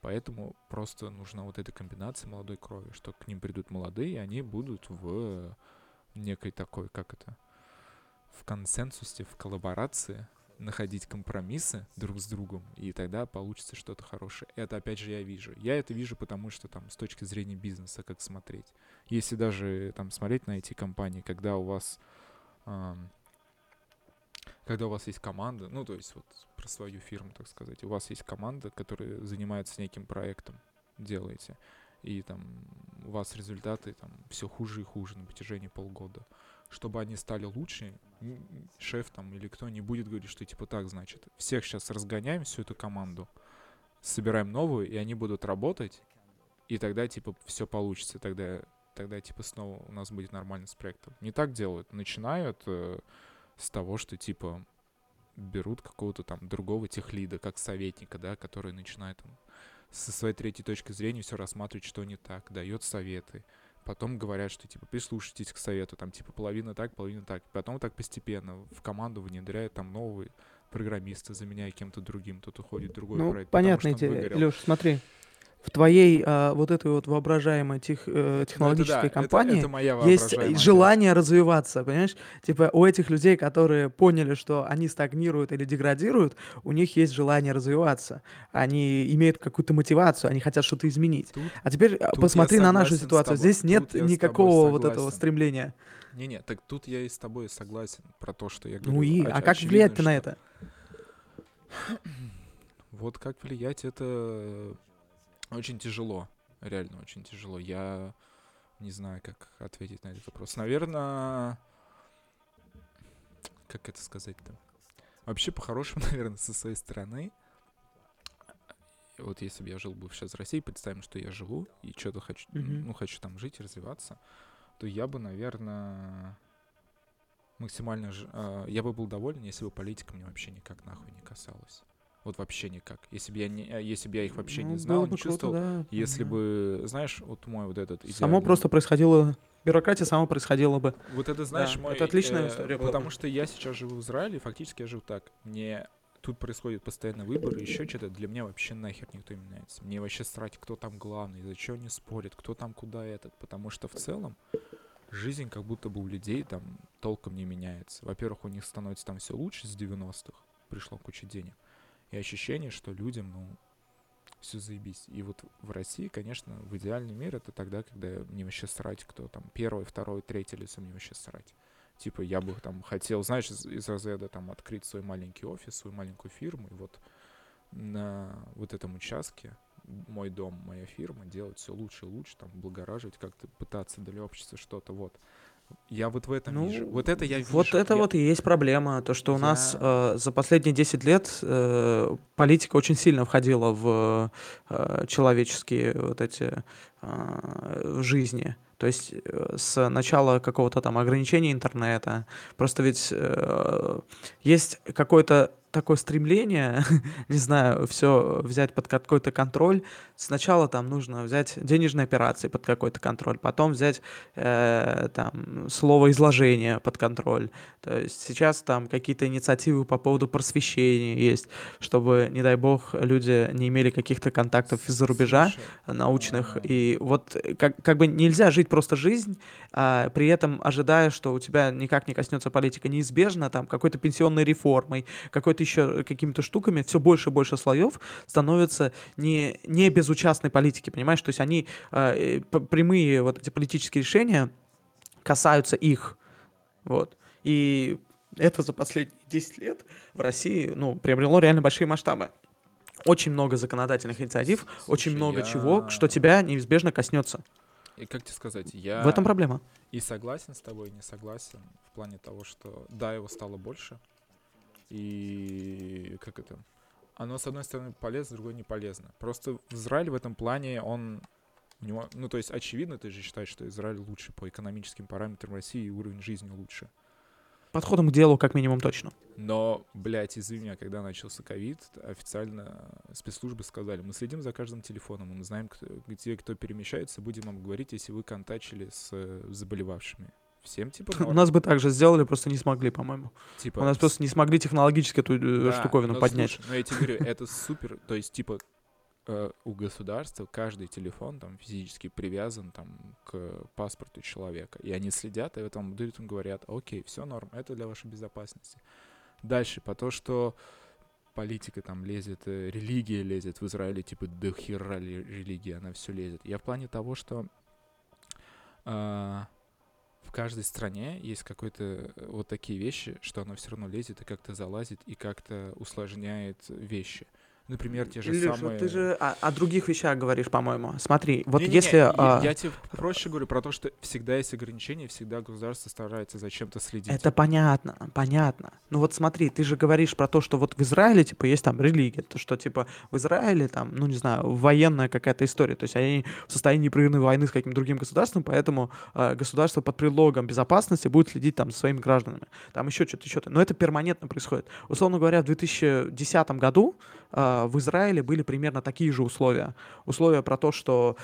Поэтому просто нужна вот эта комбинация молодой крови, что к ним придут молодые, и они будут в некой такой, как это, в консенсусе, в коллаборации находить компромиссы друг с другом, и тогда получится что-то хорошее. Это, опять же, я вижу. Я это вижу, потому что там с точки зрения бизнеса, как смотреть. Если даже там смотреть на эти компании, когда у вас ам, когда у вас есть команда, ну, то есть вот про свою фирму, так сказать, у вас есть команда, которая занимается неким проектом, делаете, и там у вас результаты там все хуже и хуже на протяжении полгода. Чтобы они стали лучше, шеф там или кто не будет говорить, что типа так, значит, всех сейчас разгоняем, всю эту команду, собираем новую, и они будут работать, и тогда типа все получится, тогда тогда типа снова у нас будет нормально с проектом. Не так делают. Начинают э, с того, что типа берут какого-то там другого техлида, как советника, да, который начинает там, со своей третьей точки зрения все рассматривать, что не так, дает советы. Потом говорят, что типа прислушайтесь к совету, там типа половина так, половина так. Потом так постепенно в команду внедряют там новые программисты, заменяя кем-то другим, тут уходит другой Ну, проект. идея. выгорел. Леш, смотри. В твоей а, вот этой вот воображаемой тех, э, Ну, это да, технологической это- компании это моя есть воображаемая желание развиваться, понимаешь? Типа у этих людей, которые поняли, что они стагнируют или деградируют, у них есть желание развиваться. Они имеют какую-то мотивацию, они хотят что-то изменить. Тут- А теперь а, тут посмотри на нашу ситуацию. Здесь нет Тут тобой никакого вот этого стремления. Не-не, так тут я и с тобой согласен про то, что я говорю. Ну и, Оч- а как влиять-то на что- это? Вот как влиять, это очень тяжело. Реально очень тяжело. Я не знаю, как ответить на этот вопрос. Наверное, как это сказать-то? Вообще, по-хорошему, наверное, со своей стороны, вот если бы я жил бы сейчас в России, представим, что я живу и что-то хочу, Мгм. ну, хочу там жить, развиваться, то я бы, наверное, максимально... ж- а, я бы был доволен, если бы политика мне вообще никак нахуй не касалась. Вот вообще никак. Если бы я, не, а, если бы я их вообще Ну, не знал, не чувствовал, да, если да. бы, знаешь, вот мой вот этот Само идеальный- просто происходило... Бюрократия само происходила бы. Вот это, знаешь, Да, мой... это отличная э, история была Потому бы. что я сейчас живу в Израиле, фактически я живу так. Мне тут происходят постоянно выборы, еще что-то. Для меня вообще нахер никто не меняется. Мне вообще срать, кто там главный, за что они спорят, кто там куда этот. Потому что в целом жизнь как будто бы у людей там толком не меняется. Во-первых, у них становится там все лучше с 90-х. Пришло куча денег. И ощущение, что людям, ну, все заебись. И вот в России, конечно, в идеальный мир это тогда, когда мне вообще срать, кто там первый, второй, третий лицо, мне вообще срать. Типа я бы там хотел, знаешь, из, из разряда там открыть свой маленький офис, свою маленькую фирму, и вот на вот этом участке мой дом, моя фирма, делать все лучше и лучше, там, благораживать, как-то пытаться для общества что-то, вот. Я вот в этом Ну, вижу. Вот это я вижу. Вот это Я- вот и есть проблема, то, что у нас Я- э, за последние 10 лет э, политика очень сильно входила в э, человеческие вот эти э, жизни. То есть э, с начала какого-то там ограничения интернета, просто ведь э, есть какое-то такое стремление, не знаю, все взять под какой-то контроль. Сначала там нужно взять денежные операции под какой-то контроль, потом взять э, там слово изложения под контроль. То есть сейчас там какие-то инициативы по поводу просвещения есть, чтобы, не дай бог, люди не имели каких-то контактов из-за рубежа Слушай, научных. И вот как, как бы нельзя жить просто жизнь, а при этом ожидая, что у тебя никак не коснется политика неизбежно, там какой-то пенсионной реформой, какой-то еще какими-то штуками, все больше и больше слоев становятся не, не безучастной политики, понимаешь? То есть они, э, прямые вот эти политические решения касаются их, вот. И это за последние 10 лет в России, ну, приобрело реально большие масштабы. Очень много законодательных инициатив, Слушай, очень много я... чего, что тебя неизбежно коснется. И как тебе сказать, я... В этом проблема. И согласен с тобой, и не согласен в плане того, что да, его стало больше, и как это? Оно, с одной стороны, полезно, с другой не полезно. Просто в Израиле в этом плане он у него, ну, то есть, очевидно, ты же считаешь, что Израиль лучше по экономическим параметрам России и уровень жизни лучше. Подходом к делу, как минимум, точно. Но, блядь, извини меня, когда начался ковид, официально спецслужбы сказали, мы следим за каждым телефоном, мы знаем, кто, где кто перемещается, будем вам говорить, если вы контачили с заболевавшими. Всем типа норм. У нас бы так же сделали, просто не смогли, по-моему. Типа, У нас просто не смогли технологически эту э, да, штуковину но, поднять. Слушай, ну я тебе говорю, это супер, то есть типа э, у государства каждый телефон там физически привязан там к паспорту человека, и они следят, и в этом им говорят, окей, все норм, это для вашей безопасности. Дальше, по то, что политика там лезет, э, религия лезет в Израиле, типа до хера религия, она все лезет. Я в плане того, что э, каждой стране есть какой-то э, вот такие вещи, что оно все равно лезет и как-то залазит и как-то усложняет вещи. Например, те же Илюш, самые... ты же о, о других вещах говоришь, по-моему. Смотри, вот не, не, если... Не, а... я, я тебе проще говорю про то, что всегда есть ограничения, всегда государство старается за чем-то следить. Это понятно, понятно. Ну вот смотри, ты же говоришь про то, что вот в Израиле, типа, есть там религия, то что, типа, в Израиле там, ну не знаю, военная какая-то история, то есть они в состоянии непрерывной войны с каким-то другим государством, поэтому э, государство под предлогом безопасности будет следить там за своими гражданами. Там еще что-то, что-то. Но это перманентно происходит. Условно говоря, в 2010 году в Израиле были примерно такие же условия. Условия про то, что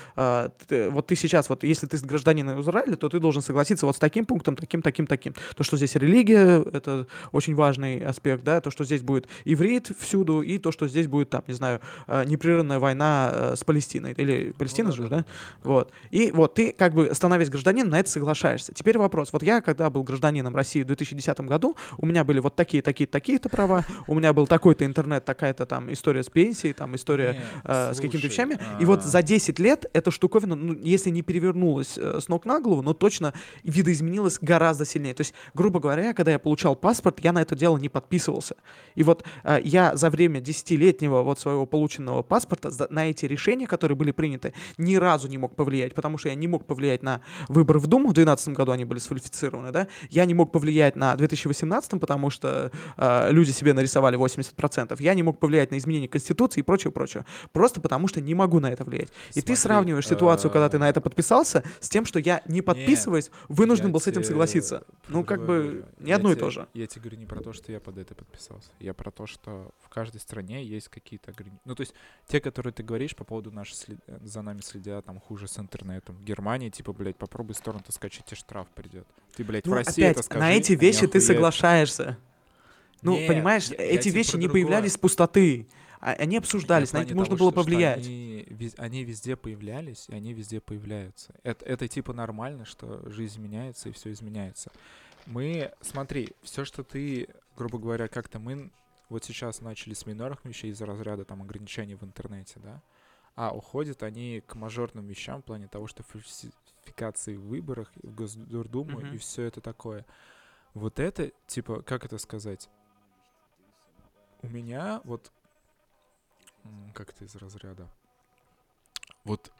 ты, вот ты сейчас, вот если ты гражданин Израиля, то ты должен согласиться вот с таким пунктом, таким, таким, таким. То, что здесь религия, это очень важный аспект, да, то, что здесь будет иврит всюду, и то, что здесь будет, там, не знаю, э, непрерывная война с Палестиной. Или Палестина ну, же, да? да? Вот. И вот ты, как бы, становясь гражданином, на это соглашаешься. Теперь вопрос. Вот я, когда был гражданином России в 2010 году, у меня были вот такие, такие, такие-то права, у меня был такой-то интернет, такая-то там история с пенсией, там история Нет, э, с какими-то вещами. А-а-а. И вот за 10 лет эта штуковина, ну, если не перевернулась э, с ног на голову, но точно видоизменилась гораздо сильнее. То есть, грубо говоря, когда я получал паспорт, я на это дело не подписывался. И вот э, я за время десятилетнего вот своего полученного паспорта за, на эти решения, которые были приняты, ни разу не мог повлиять, потому что я не мог повлиять на выборы в Думу, в 2012 году они были сфальсифицированы, да, я не мог повлиять на 2018, потому что э, люди себе нарисовали 80%, я не мог повлиять на изменение Конституции, Конституции и прочее, прочее. Просто потому что не могу на это влиять. И ты сравниваешь ситуацию, когда ты на это подписался, с тем, что я, не подписываясь, вынужден был с этим согласиться. Ну, как бы, не одно и то же. Я тебе говорю не про то, что я под это подписался. Я про то, что в каждой стране есть какие-то ограничения. Ну, то есть, те, которые ты говоришь по поводу нашей след... за нами следят, там, хуже с интернетом. В Германии, типа, блядь, попробуй с торрента скачать, тебе штраф придет. Ты, блядь, ну, в России опять, это скажи. на эти вещи ты соглашаешься. Ну, Нет, понимаешь, я, эти я вещи не появлялись с пустоты. А, они обсуждались, на них можно того, было что, повлиять. Что они, они везде появлялись, и они везде появляются. Это, это типа нормально, что жизнь меняется и все изменяется. Мы, смотри, все, что ты, грубо говоря, как-то мы вот сейчас начали с минорных вещей из-за разряда там ограничений в интернете, да, а уходят они к мажорным вещам в плане того, что фальсификации в выборах, в Госдуму mm-hmm. и все это такое. Вот это, типа, как это сказать? У меня вот как-то из разряда. Вот,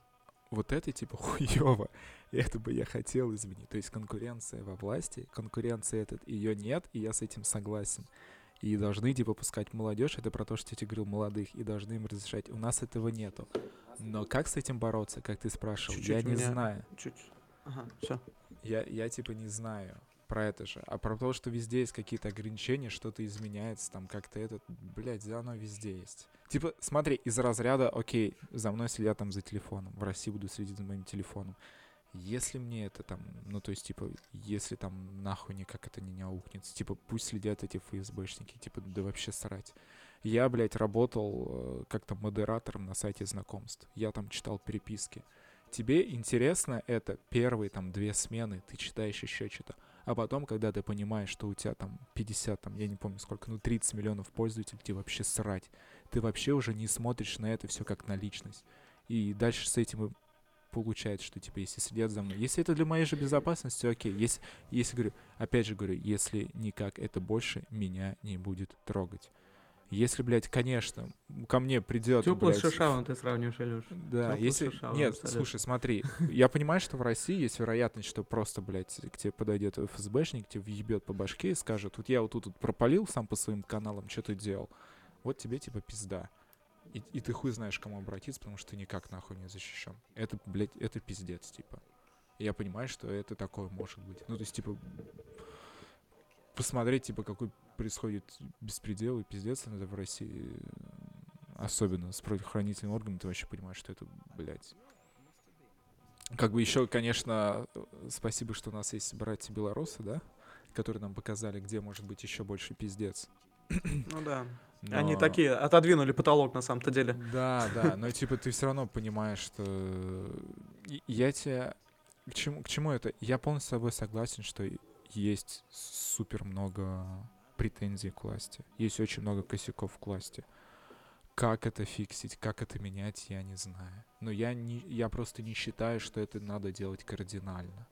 вот это типа хуево. Это бы я хотел изменить. То есть конкуренция во власти, конкуренция этот, ее нет, и я с этим согласен. И должны, типа, пускать молодежь, это про то, что я тебе говорил, молодых, и должны им разрешать. У нас этого нету. Но как с этим бороться, как ты спрашивал, Чуть-чуть я не меня... знаю. Чуть. Ага, все. Я, я, типа, не знаю. про это же. А про то, что везде есть какие-то ограничения, что-то изменяется, там как-то этот, блядь, да оно везде есть. Типа, смотри, из разряда, окей, за мной следят там за телефоном, в России буду следить за моим телефоном. Если мне это там, ну то есть, типа, если там нахуй никак это не аукнется, типа, пусть следят эти ФСБшники, типа, да вообще срать. Я, блядь, работал э, как-то модератором на сайте знакомств. Я там читал переписки. Тебе интересно это первые там две смены, ты читаешь еще что-то. А потом, когда ты понимаешь, что у тебя там 50, там, я не помню сколько, ну 30 миллионов пользователей, тебе вообще срать. Ты вообще уже не смотришь на это все как на личность. И дальше с этим и получается, что типа если следят за мной. Если это для моей же безопасности, окей. Если, если говорю, опять же говорю, если никак это больше меня не будет трогать. Если, блядь, конечно, ко мне придет... Теплый с шишавом ты сравниваешь, Илюш. Да, Теплый если... шишавом, Нет, абсолютно. слушай, смотри, я понимаю, что в России есть вероятность, что просто, блядь, к тебе подойдет ФСБшник, тебе въебет по башке и скажет, вот я вот тут вот пропалил сам по своим каналам, что ты делал, вот тебе, типа, пизда. И, и ты хуй знаешь, кому обратиться, потому что ты никак нахуй не защищен. Это, блядь, это пиздец, типа. Я понимаю, что это такое может быть. Ну, то есть, типа, посмотреть, типа, какой происходит беспредел и пиздец иногда в России, особенно с правоохранительным органом, ты вообще понимаешь, что это, блядь. Как бы еще, конечно, спасибо, что у нас есть братья белорусы, да, которые нам показали, где может быть еще больше пиздец. Ну да. Они Но- такие отодвинули потолок на самом-то деле. Да, да, но типа ты все равно понимаешь, что и- я тебя к чему, к чему это? Я полностью с тобой согласен, что есть супер много претензий к власти. Есть очень много косяков к власти. Как это фиксить, как это менять, я не знаю. Но я, не, я просто не считаю, что это надо делать кардинально.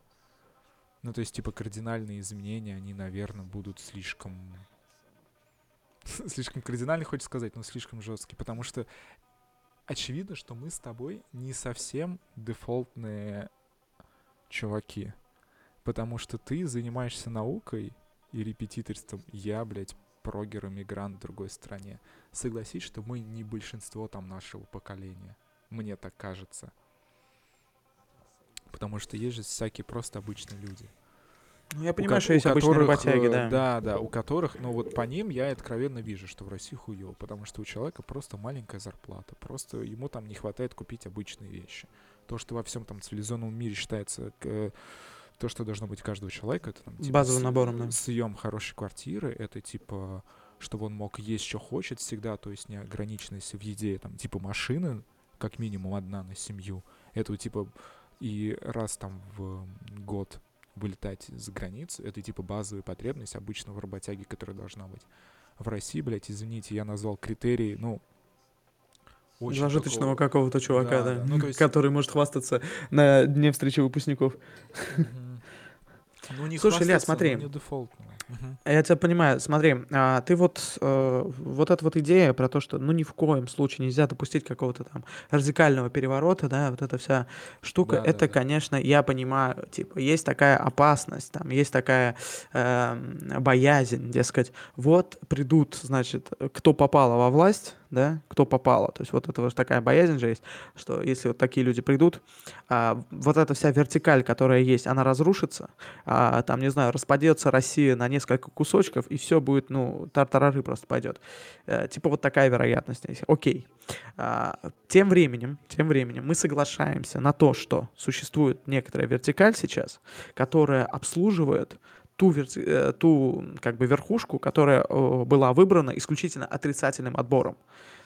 Ну, то есть, типа, кардинальные изменения, они, наверное, будут слишком... слишком кардинальные, хочешь сказать, но слишком жесткие. Потому что очевидно, что мы с тобой не совсем дефолтные чуваки. Потому что ты занимаешься наукой и репетиторством. Я, блядь, прогер-иммигрант в другой стране. Согласись, что мы не большинство там нашего поколения. Мне так кажется. Потому что есть же всякие просто обычные люди. Ну, я у понимаю, ко- что у есть обычные которых, работяги, э, да. Да, да, у которых, ну вот по ним я откровенно вижу, что в России хуево, потому что у человека просто маленькая зарплата, просто ему там не хватает купить обычные вещи. То, что во всем там цивилизованном мире считается к- то, что должно быть у каждого человека, это там типа, Базовым с- набором, да. съем хорошей квартиры, это типа, чтобы он мог есть, что хочет всегда, то есть не ограниченность в еде, там, типа машины, как минимум одна на семью, это типа и раз там в год вылетать за границу, это типа базовая потребность обычного работяги, которая должна быть. В России, блядь, извините, я назвал критерии, ну, очень Зажиточного такого- какого-то чувака, Да, да, да. Ну, есть- который может хвастаться на дне встречи выпускников. Ну, не Слушай, но смотри. не дефолтного. Мгм. Я тебя понимаю. Смотри, а, ты вот э, вот эта вот идея про то, что ну ни в коем случае нельзя допустить какого-то там радикального переворота, да, вот эта вся штука, Да, да, это, да. конечно, я понимаю, типа есть такая опасность, там есть такая эм, боязнь, дескать, вот придут, значит, кто попало во власть, да, кто попало, то есть вот это вот такая боязнь же есть, что если вот такие люди придут, а, вот эта вся вертикаль, которая есть, она разрушится, а, там, не знаю, распадется Россия на несколько кусочков, и все будет, ну, тартарары просто пойдет. Э, типа вот такая вероятность. Окей. А, тем временем, тем временем мы соглашаемся на то, что существует некоторая вертикаль сейчас, которая обслуживает ту, верти- э, ту как бы верхушку, которая э, была выбрана исключительно отрицательным отбором.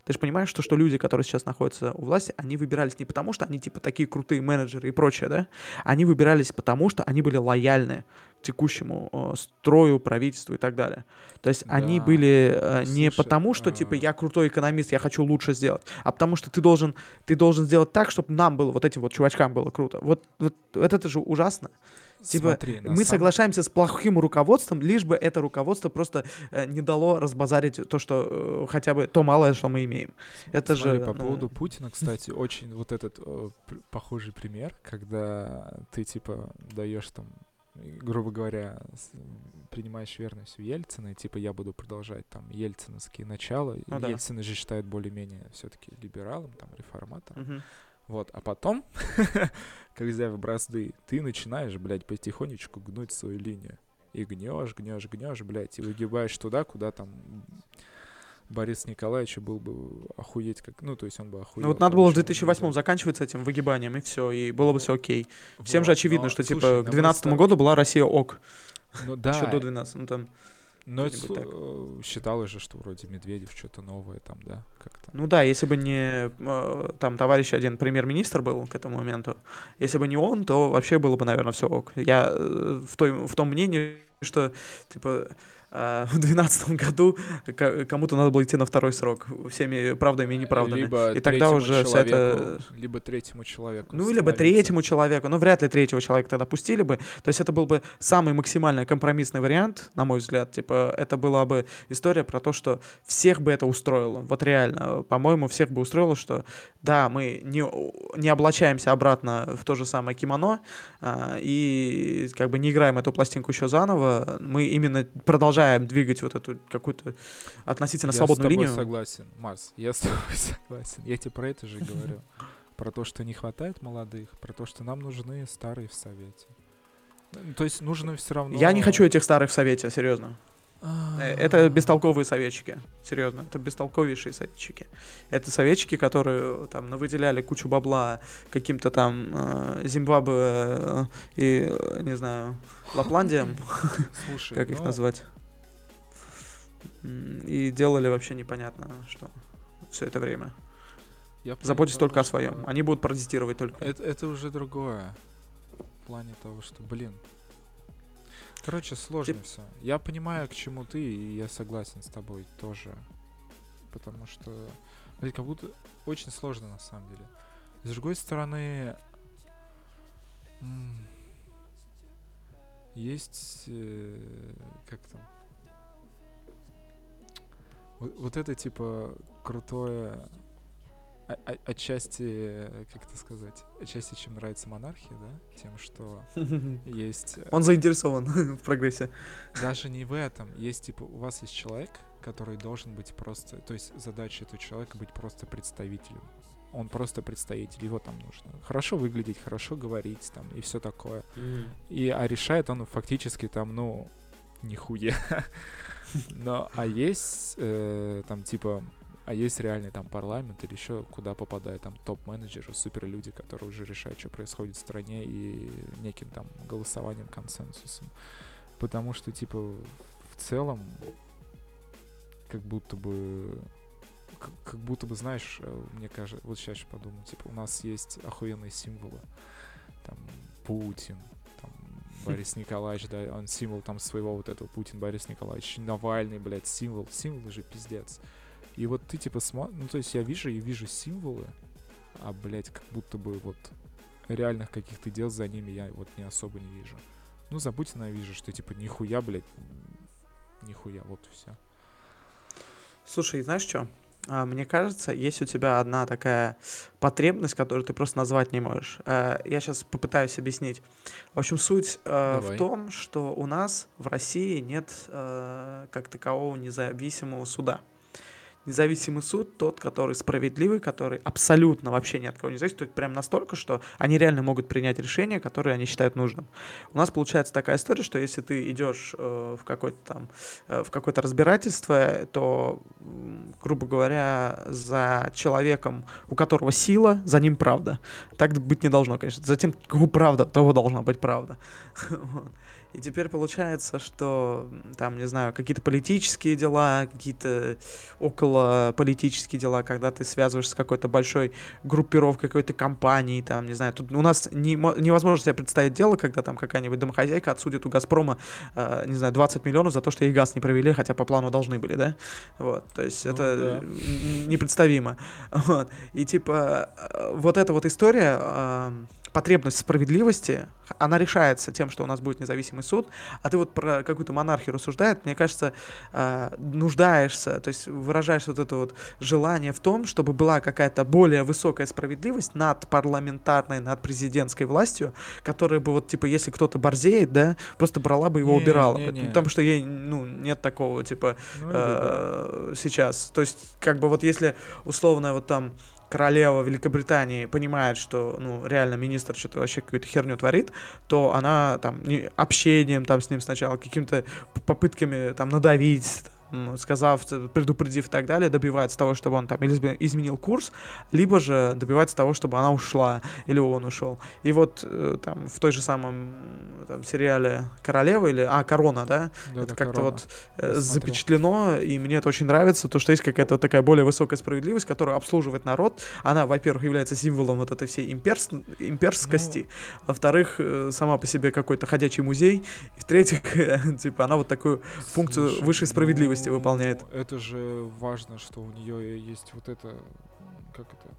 Ты же понимаешь, что, что люди, которые сейчас находятся у власти, они выбирались не потому, что они типа такие крутые менеджеры и прочее, да? Они выбирались потому, что они были лояльны текущему э, строю, правительству и так далее. То есть они Да. были э, не Слушай, потому, что типа а- я крутой экономист, я хочу лучше сделать, а потому что ты должен, ты должен сделать так, чтобы нам было, вот этим вот чувачкам было круто. Вот, вот это же ужасно. Типа, Смотри, Мы самом- соглашаемся с плохим руководством, лишь бы это руководство просто э, не дало разбазарить то, что э, хотя бы то малое, что мы имеем. Это Смотри, же, по ну, поводу Путина, кстати, очень вот этот э, похожий пример, когда ты типа даешь там, грубо говоря, принимаешь верность в Ельцина, и типа я буду продолжать там ельциновские начала. Ну да. Ельцина же считают более-менее все-таки либералом, там реформатором. мгм. Вот, а потом, когда в бразды, ты начинаешь, блядь, потихонечку гнуть свою линию. И гнешь, гнешь, гнешь, блядь, и выгибаешь туда, куда там Борис Николаевич был бы охуеть как... Ну, то есть он бы охуел. Ну вот надо было в по-большому, 2008 да. заканчивать с этим выгибанием, и все, и было бы все окей. Всем Вот, же очевидно, но, что слушай, типа ну к 2012 просто- году была Россия ок. Ну Еще да, до 12, ну там. но это что-нибудь слу- э, считалось же, что вроде Медведев что-то новое там, да, как-то. Ну да, если бы не э, там товарищ один премьер-министр был к этому моменту, если бы не он, то вообще было бы, наверное, все ок. Я э, в, той, в том мнении, что типа в 2012 году кому-то надо было идти на второй срок всеми правдами и неправдами. Либо и тогда уже вся человеку- Либо третьему человеку. Ну, либо третьему человеку, ну, вряд ли третьего человека тогда пустили бы. То есть это был бы самый максимально компромиссный вариант, на мой взгляд. Типа, это была бы история про то, что всех бы это устроило. Вот реально, по-моему, всех бы устроило, что да, мы не, не облачаемся обратно в то же самое кимоно а, и как бы не играем эту пластинку еще заново. Мы именно продолжаем двигать вот эту какую-то относительно Я свободную с тобой линию. согласен, Марс, я с тобой согласен. Я тебе про это же говорю. Про то, что не хватает молодых, про то, что нам нужны старые в Совете. Ну, То есть нужно все равно... Я не хочу этих старых в совете, серьезно. Э, Это бестолковые советчики. Серьезно, это бестолковейшие советчики. Это советчики, которые там навыделяли кучу бабла каким-то там э, Зимбабве э, и, э, не знаю, Лапландиям, Слушай, как их ну, назвать. И делали вообще непонятно, что все это время. я Заботьтесь понимаю, только о что своем. Они будут протестировать только. Это, это уже другое. В плане того, что, блин. Короче, сложно Тип- все. Я понимаю, к чему ты, и я согласен с тобой тоже. Потому что, блин, как будто очень сложно на самом деле. С другой стороны, есть, э, как там, вот, вот это типа крутое, о- о- отчасти, как это сказать, отчасти чем нравится монархия, да, тем, что есть э, Он заинтересован в прогрессе. даже не в этом. Есть, типа, у вас есть человек, который должен быть просто... То есть задача этого человека быть просто представителем. Он просто представитель, его там нужно хорошо выглядеть, хорошо говорить там и все такое. И, а решает он фактически там, ну, нихуя. Но, а есть э, там типа, а есть реальный там парламент или еще куда попадают там топ-менеджеры, суперлюди, которые уже решают, что происходит в стране и неким там голосованием, консенсусом. Потому что, типа, в целом, как будто бы как будто бы, знаешь, э, мне кажется, вот сейчас подумал, типа, у нас есть охуенные символы. Там Путин, Борис Николаевич, да, он символ там своего вот этого Путин, Борис Николаевич, Навальный, блядь, символ, символы же пиздец. И вот ты типа смотришь, ну то есть я вижу и вижу символы, а, блядь, как будто бы вот реальных каких-то дел за ними я вот не особо не вижу. Ну, за Путина я вижу, что типа нихуя, блядь, нихуя, вот и все. Слушай, знаешь что? Мне кажется, есть у тебя одна такая потребность, которую ты просто назвать не можешь. Э, Я сейчас попытаюсь объяснить. В общем, суть э, в Давай. том, что у нас в России нет э, как такового независимого суда. Независимый суд тот, который справедливый, который абсолютно вообще ни от кого не зависит, то есть прям настолько, что они реально могут принять решение, которое они считают нужным. У нас получается такая история, что если ты идешь э, в какой-то там э, в какое-то разбирательство, то, грубо говоря, за человеком, у которого сила, за ним правда. Так быть не должно, конечно. За тем, у правда, того должна быть правда. Вот. И теперь получается, что там, не знаю, какие-то политические дела, какие-то около политические дела, когда ты связываешься с какой-то большой группировкой, какой-то компанией, там, не знаю, тут у нас не, мо- невозможно себе представить дело, когда там какая-нибудь домохозяйка отсудит у Газпрома, э, не знаю, 20 миллионов за то, что ей газ не провели, хотя по плану должны были, да? Вот, то есть Ну это да. непредставимо. Вот. И типа э, вот эта вот история, э, потребность справедливости, она решается тем, что у нас будет независимый суд, а ты вот про какую-то монархию рассуждает, мне кажется, э, нуждаешься, то есть выражаешь вот это вот желание в том, чтобы была какая-то более высокая справедливость над парламентарной, над президентской властью, которая бы вот, типа, если кто-то борзеет, да, просто брала бы его Не, убирала. не, не. Потому что ей, ну, нет такого, типа, Ну, или да. э, сейчас. То есть, как бы вот если условно вот там королева Великобритании понимает, что, ну, реально министр что-то вообще какую-то херню творит, то она там общением там с ним сначала, какими-то попытками там надавить, сказав, предупредив и так далее, добивается того, чтобы он там или изменил курс, либо же добивается того, чтобы она ушла или он ушел. И вот э, там в той же самом там, сериале «Королева» или... А, «Корона», да? да это как-то вот э, запечатлено, и мне это очень нравится, то, что есть какая-то такая более высокая справедливость, которая обслуживает народ. Она, во-первых, является символом вот этой всей имперс... имперскости, ну... во-вторых, э, сама по себе какой-то ходячий музей, и в-третьих, типа, она вот такую функцию Слушай, высшей справедливости обязанности выполняет. Это же важно, что у нее есть вот это, как это,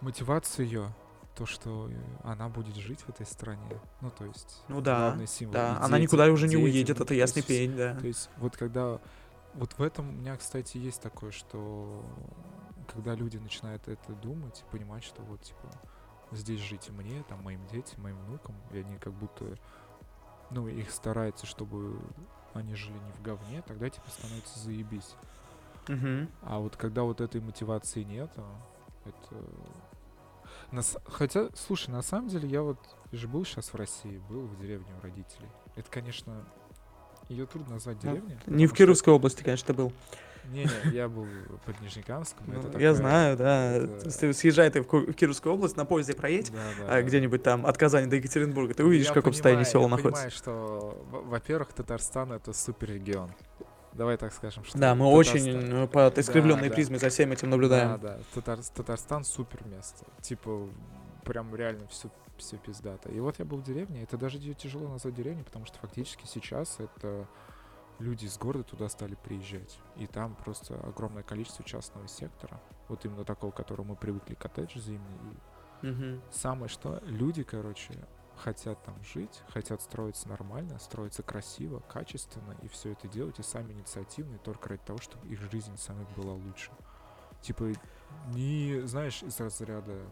мотивация ее, то, что она будет жить в этой стране. Ну, то есть, ну да, символ. Да, дети, она никуда уже не уедет, это ясный пень, да. То есть, вот когда, вот в этом у меня, кстати, есть такое, что когда люди начинают это думать, понимать, что вот, типа, здесь жить и мне, там, моим детям, моим внукам, и они как будто, ну, их стараются, чтобы они жили не в говне, тогда типа становится заебись. Угу. А вот когда вот этой мотивации нет, это... Нас... Хотя, слушай, на самом деле я вот же был сейчас в России, был в деревне у родителей. Это, конечно, ее трудно назвать деревней. Не в Кировской что... области, конечно, был. Не-не, я был под Нижнекамском. Ну, я такое, знаю, да. Это... Съезжай ты в Кировскую область, на поезде проедь, да, да, а, где-нибудь там от Казани до Екатеринбурга, ты увидишь, я в каком состоянии село находится. Я понимаю, что, во-первых, Татарстан — это суперрегион. Давай так скажем, что... Да, мы Татарстан... очень ну, по искривленной да, призме да. за всем этим наблюдаем. Да, да. Татар... Татарстан супер место. Типа, прям реально все, все пиздато. И вот я был в деревне, это даже тяжело назвать деревней, потому что фактически сейчас это люди из города туда стали приезжать. И там просто огромное количество частного сектора. Вот именно такого, к которому мы привыкли, коттедж зимний. И угу. самое что, люди, короче, хотят там жить, хотят строиться нормально, строиться красиво, качественно, и все это делать, и сами инициативные, только ради того, чтобы их жизнь самих была лучше. Типа, не, знаешь, из разряда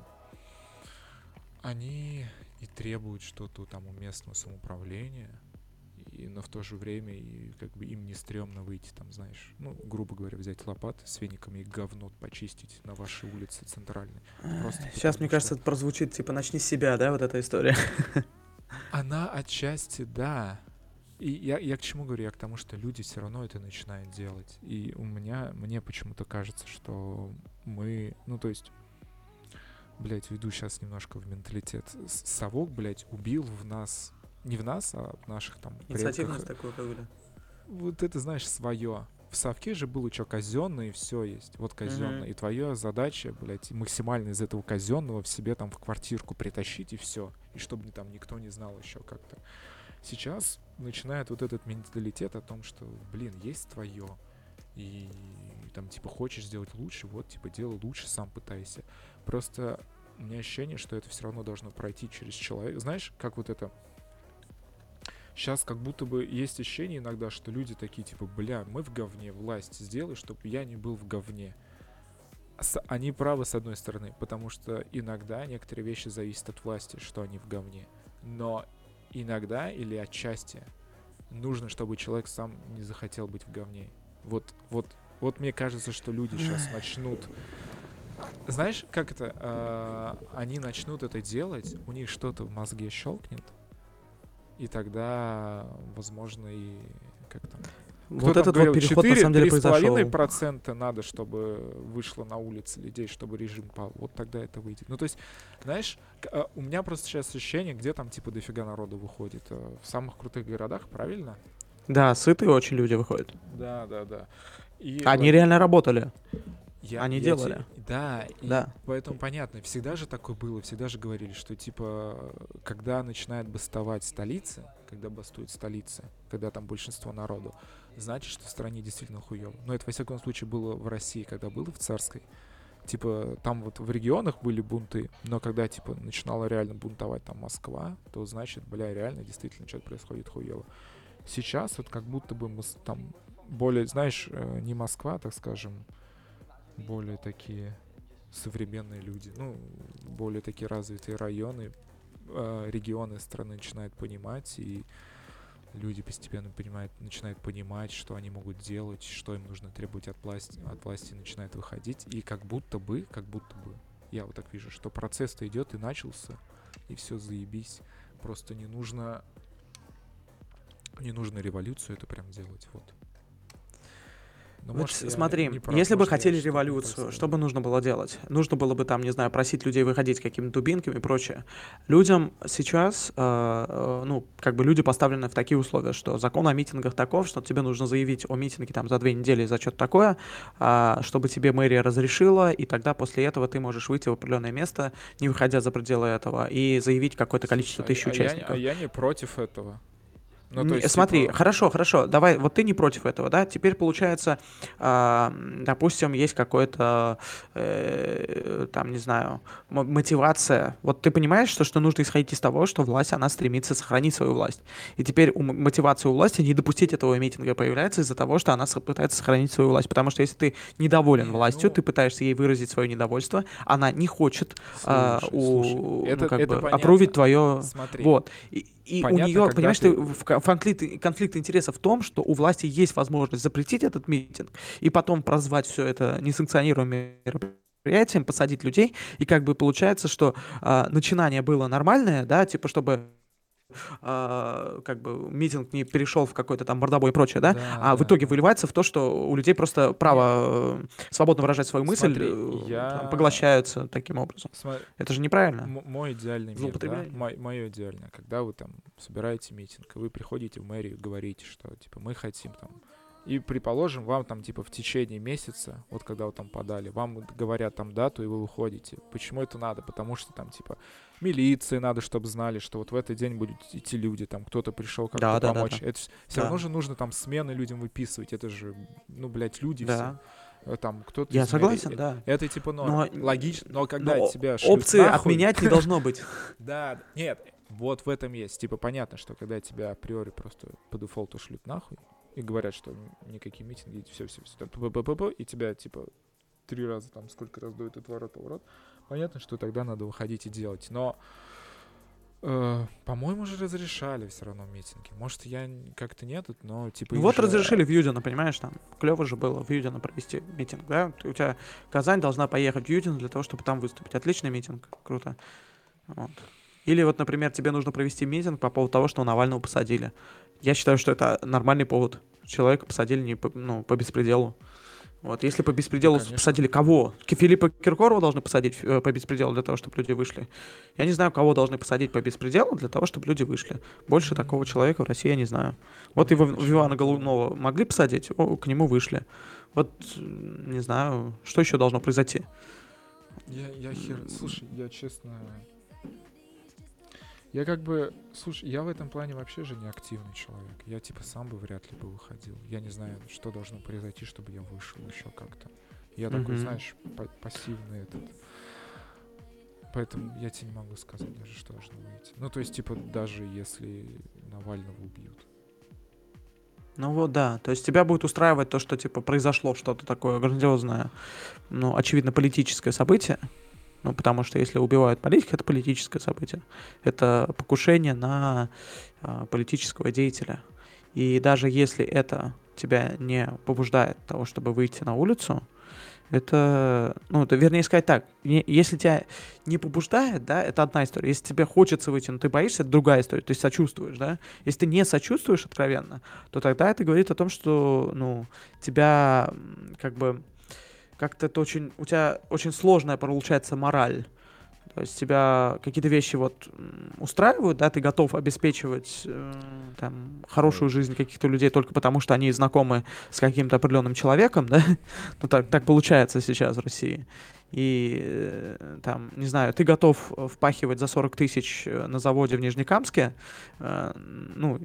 они и требуют что-то там у местного самоуправления, и, но в то же время и как бы им не стрёмно выйти там, знаешь, ну, грубо говоря, взять лопаты с вениками и говно почистить на вашей улице центральной. Просто Сейчас, мне что... кажется, это прозвучит, типа, начни с себя, да, вот эта история? Она отчасти, да. И я, я к чему говорю? Я к тому, что люди все равно это начинают делать. И у меня, мне почему-то кажется, что мы, ну, то есть, блядь, веду сейчас немножко в менталитет. Совок, блядь, убил в нас не в нас, а в наших там Инициативность такую были. Вот это, знаешь, свое. В совке же было что, казенное, и все есть. Вот казенное. Mm-hmm. И твоя задача, блядь, максимально из этого казенного в себе там в квартирку притащить, и все. И чтобы там никто не знал еще как-то. Сейчас начинает вот этот менталитет о том, что, блин, есть твое. И там, типа, хочешь сделать лучше, вот, типа, делай лучше, сам пытайся. Просто у меня ощущение, что это все равно должно пройти через человека. Знаешь, как вот это Сейчас как будто бы есть ощущение иногда, что люди такие, типа, бля, мы в говне, власть сделай, чтобы я не был в говне. Они правы, с одной стороны, потому что иногда некоторые вещи зависят от власти, что они в говне. Но иногда или отчасти нужно, чтобы человек сам не захотел быть в говне. Вот, вот, вот мне кажется, что люди сейчас начнут знаешь, как это? Э, они начнут это делать, у них что-то в мозге щелкнет, и тогда, возможно, и как там... Вот этот говорил, вот переход 4, на самом деле произошел. процента надо, чтобы вышло на улице людей, чтобы режим пал. Вот тогда это выйдет. Ну, то есть, знаешь, а, у меня просто сейчас ощущение, где там типа дофига народу выходит. Э, в самых крутых городах, правильно? Да, сытые очень люди выходят. Да, да, да. И Они вот... реально работали. Я, Они я делали. Те, да, да. поэтому понятно, всегда же такое было, всегда же говорили, что типа, когда начинает бастовать столица, когда бастует столица, когда там большинство народу, значит, что в стране действительно хуево. Но это, во всяком случае, было в России, когда было в царской. Типа, там вот в регионах были бунты, но когда, типа, начинала реально бунтовать там Москва, то значит, бля, реально действительно что-то происходит хуево. Сейчас вот как будто бы мы там более, знаешь, э, не Москва, так скажем, более такие современные люди, ну, более такие развитые районы, э, регионы страны начинают понимать и люди постепенно понимают, начинают понимать, что они могут делать, что им нужно требовать от власти, от власти начинает выходить, и как будто бы, как будто бы, я вот так вижу, что процесс-то идет и начался, и все заебись, просто не нужно, не нужно революцию это прям делать, вот. Ну, вот может, смотри, если бы хотели революцию, что бы нужно было делать? Нужно было бы там, не знаю, просить людей выходить какими-то дубинками и прочее. Людям сейчас, э, э, ну, как бы люди поставлены в такие условия, что закон о митингах таков, что тебе нужно заявить о митинге там за две недели за что-то такое, э, чтобы тебе мэрия разрешила, и тогда после этого ты можешь выйти в определенное место, не выходя за пределы этого, и заявить какое-то количество тысяч а участников. Я, а я не против этого. Ну, то есть, Смотри, типа... хорошо, хорошо, давай, вот ты не против этого, да? Теперь получается, э, допустим, есть какой-то, э, там, не знаю, мотивация. Вот ты понимаешь, что, что нужно исходить из того, что власть, она стремится сохранить свою власть. И теперь у мотивация у власти не допустить этого митинга появляется из-за того, что она пытается сохранить свою власть. Потому что если ты недоволен властью, ну... ты пытаешься ей выразить свое недовольство, она не хочет а, слушай, э, у, слушай, ну, это, как это бы, опрувить твое... Смотри. Вот. И, и Понятно, у нее, понимаешь, ты... в конфликт, конфликт интересов в том, что у власти есть возможность запретить этот митинг и потом прозвать все это несанкционируемым мероприятием, посадить людей, и как бы получается, что э, начинание было нормальное, да, типа чтобы э, как бы митинг не перешел в какой-то там мордобой и прочее, да, да а да, в итоге выливается в то, что у людей просто право э, свободно выражать свою мысль Смотри, э, я... там, поглощаются таким образом. Смотри, Это же неправильно. М- мой идеальный мир, да? Мо- мое идеальное, когда вы там собираете митинг, вы приходите в мэрию говорите, что типа мы хотим там и, предположим, вам там, типа, в течение месяца, вот когда вы там подали, вам говорят там дату, и вы выходите. Почему это надо? Потому что там, типа, милиции надо, чтобы знали, что вот в этот день будут идти люди, там кто-то пришел как-то да, помочь. Да, да, да. Это все да. равно же нужно там смены людям выписывать. Это же, ну, блядь, люди да. все. Э, там кто-то Я согласен, да. Это типа норм. Но, Логично, но когда но тебя Опции нахуй, отменять не должно быть. Да, нет, вот в этом есть. Типа понятно, что когда тебя априори просто по дефолту шлют нахуй, и говорят, что никакие митинги, все, все, все, и тебя, типа, три раза, там, сколько раз дует отворот, поворот, понятно, что тогда надо выходить и делать. Но, э, по-моему, же разрешали все равно митинги. Может, я как-то нет, но, типа... Вот же... разрешили в Юдино, понимаешь, там, клево же было в Юдино провести митинг, да? У тебя Казань должна поехать в Юдино для того, чтобы там выступить. Отличный митинг, круто. Вот. Или вот, например, тебе нужно провести митинг по поводу того, что Навального посадили. Я считаю, что это нормальный повод. Человека посадили не по, ну, по беспределу. Вот, если по беспределу Конечно. посадили кого? Филиппа Киркорова должны посадить э, по беспределу для того, чтобы люди вышли. Я не знаю, кого должны посадить по беспределу для того, чтобы люди вышли. Больше такого человека в России я не знаю. Вот его в Ивана Голунова могли посадить, о, к нему вышли. Вот, не знаю, что еще должно произойти. Я, я хер... Слушай, я честно я как бы, слушай, я в этом плане вообще же не активный человек. Я типа сам бы вряд ли бы выходил. Я не знаю, что должно произойти, чтобы я вышел еще как-то. Я mm-hmm. такой, знаешь, пассивный этот. Поэтому я тебе не могу сказать даже, что должно выйти. Ну, то есть, типа, даже если Навального убьют. Ну вот да, то есть тебя будет устраивать то, что типа произошло что-то такое грандиозное, ну, очевидно, политическое событие, ну, потому что если убивают политика, это политическое событие. Это покушение на э, политического деятеля. И даже если это тебя не побуждает того, чтобы выйти на улицу, это, ну, это, вернее сказать так, не, если тебя не побуждает, да, это одна история. Если тебе хочется выйти, но ты боишься, это другая история. То есть сочувствуешь, да. Если ты не сочувствуешь откровенно, то тогда это говорит о том, что, ну, тебя как бы как-то это очень, у тебя очень сложная получается мораль. То есть тебя какие-то вещи вот устраивают, да, ты готов обеспечивать э, там хорошую жизнь каких-то людей только потому, что они знакомы с каким-то определенным человеком, да, ну так, так получается сейчас в России и э, там, не знаю, ты готов впахивать за 40 тысяч э, на заводе в Нижнекамске, э, ну,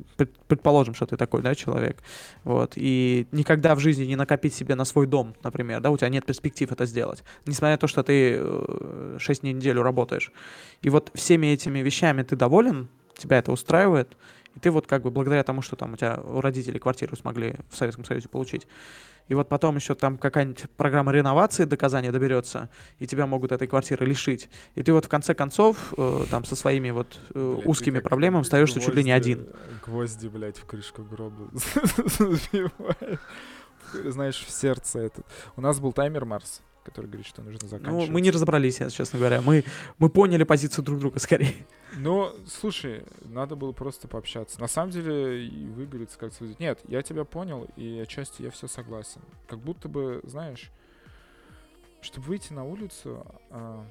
предположим, что ты такой, да, человек, вот, и никогда в жизни не накопить себе на свой дом, например, да, у тебя нет перспектив это сделать, несмотря на то, что ты 6 дней в работаешь. И вот всеми этими вещами ты доволен, тебя это устраивает, И ты вот как бы благодаря тому, что там у тебя у родителей квартиру смогли в Советском Союзе получить, и вот потом еще там какая-нибудь программа реновации доказания доберется, и тебя могут этой квартиры лишить. И ты вот в конце концов э, там со своими вот э, Блядь, узкими проблемами остаешься чуть ли не один. Гвозди, блядь, в крышку гроба. Знаешь, в сердце этот. У нас был таймер Марс, который говорит, что нужно Ну, заканчивать. мы не разобрались, я, честно говоря. Мы, мы поняли позицию друг друга скорее. Ну, слушай, надо было просто пообщаться. На самом деле, и выговориться как то Нет, я тебя понял, и отчасти я все согласен. Как будто бы, знаешь, чтобы выйти на улицу, а,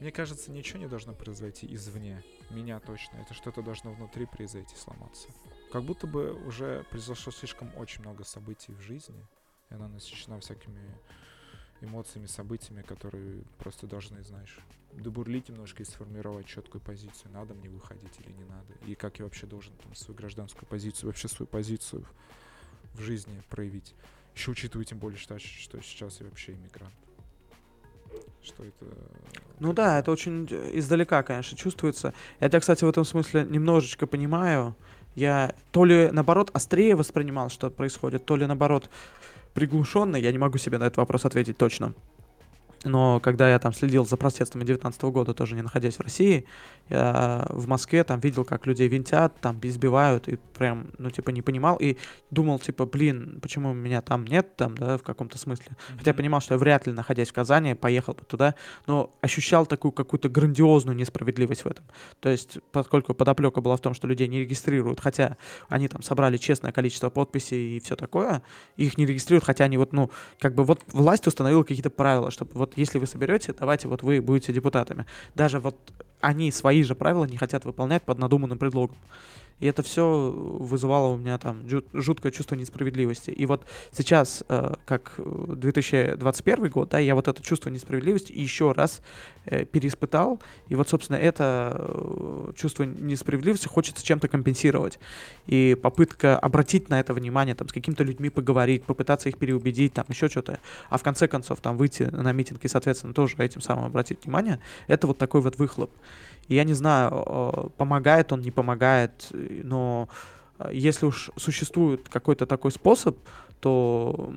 мне кажется, ничего не должно произойти извне. Меня точно. Это что-то должно внутри произойти, сломаться. Как будто бы уже произошло слишком очень много событий в жизни, и она насыщена всякими эмоциями, событиями, которые просто должны, знаешь, добурлить немножко и сформировать четкую позицию, надо мне выходить или не надо. И как я вообще должен там свою гражданскую позицию, вообще свою позицию в, в жизни проявить. Еще учитывая тем более, что, что сейчас я вообще иммигрант. Что это... Ну да, это очень э, издалека, конечно, чувствуется. Я тебя, кстати, в этом смысле немножечко понимаю. Я то ли, наоборот, острее воспринимал, что происходит, то ли, наоборот, приглушенно. Я не могу себе на этот вопрос ответить точно. Но когда я там следил за протестами 19 года, тоже не находясь в России, я в Москве там видел, как людей винтят, там избивают, и прям, ну, типа, не понимал, и думал, типа, блин, почему меня там нет, там, да, в каком-то смысле. Хотя я понимал, что я вряд ли, находясь в Казани, поехал бы туда, но ощущал такую какую-то грандиозную несправедливость в этом. То есть, поскольку подоплека была в том, что людей не регистрируют, хотя они там собрали честное количество подписей и все такое, их не регистрируют, хотя они вот, ну, как бы вот власть установила какие-то правила, чтобы вот если вы соберете, давайте вот вы будете депутатами. Даже вот они свои же правила не хотят выполнять под надуманным предлогом. И это все вызывало у меня там жут- жуткое чувство несправедливости. И вот сейчас, э, как э, 2021 год, да, я вот это чувство несправедливости еще раз э, переиспытал. И вот, собственно, это э, чувство несправедливости хочется чем-то компенсировать. И попытка обратить на это внимание, там, с какими-то людьми поговорить, попытаться их переубедить, там, еще что-то. А в конце концов, там, выйти на митинг и, соответственно, тоже этим самым обратить внимание, это вот такой вот выхлоп. Я не знаю, э, помогает он, не помогает, но э, если уж существует какой-то такой способ, то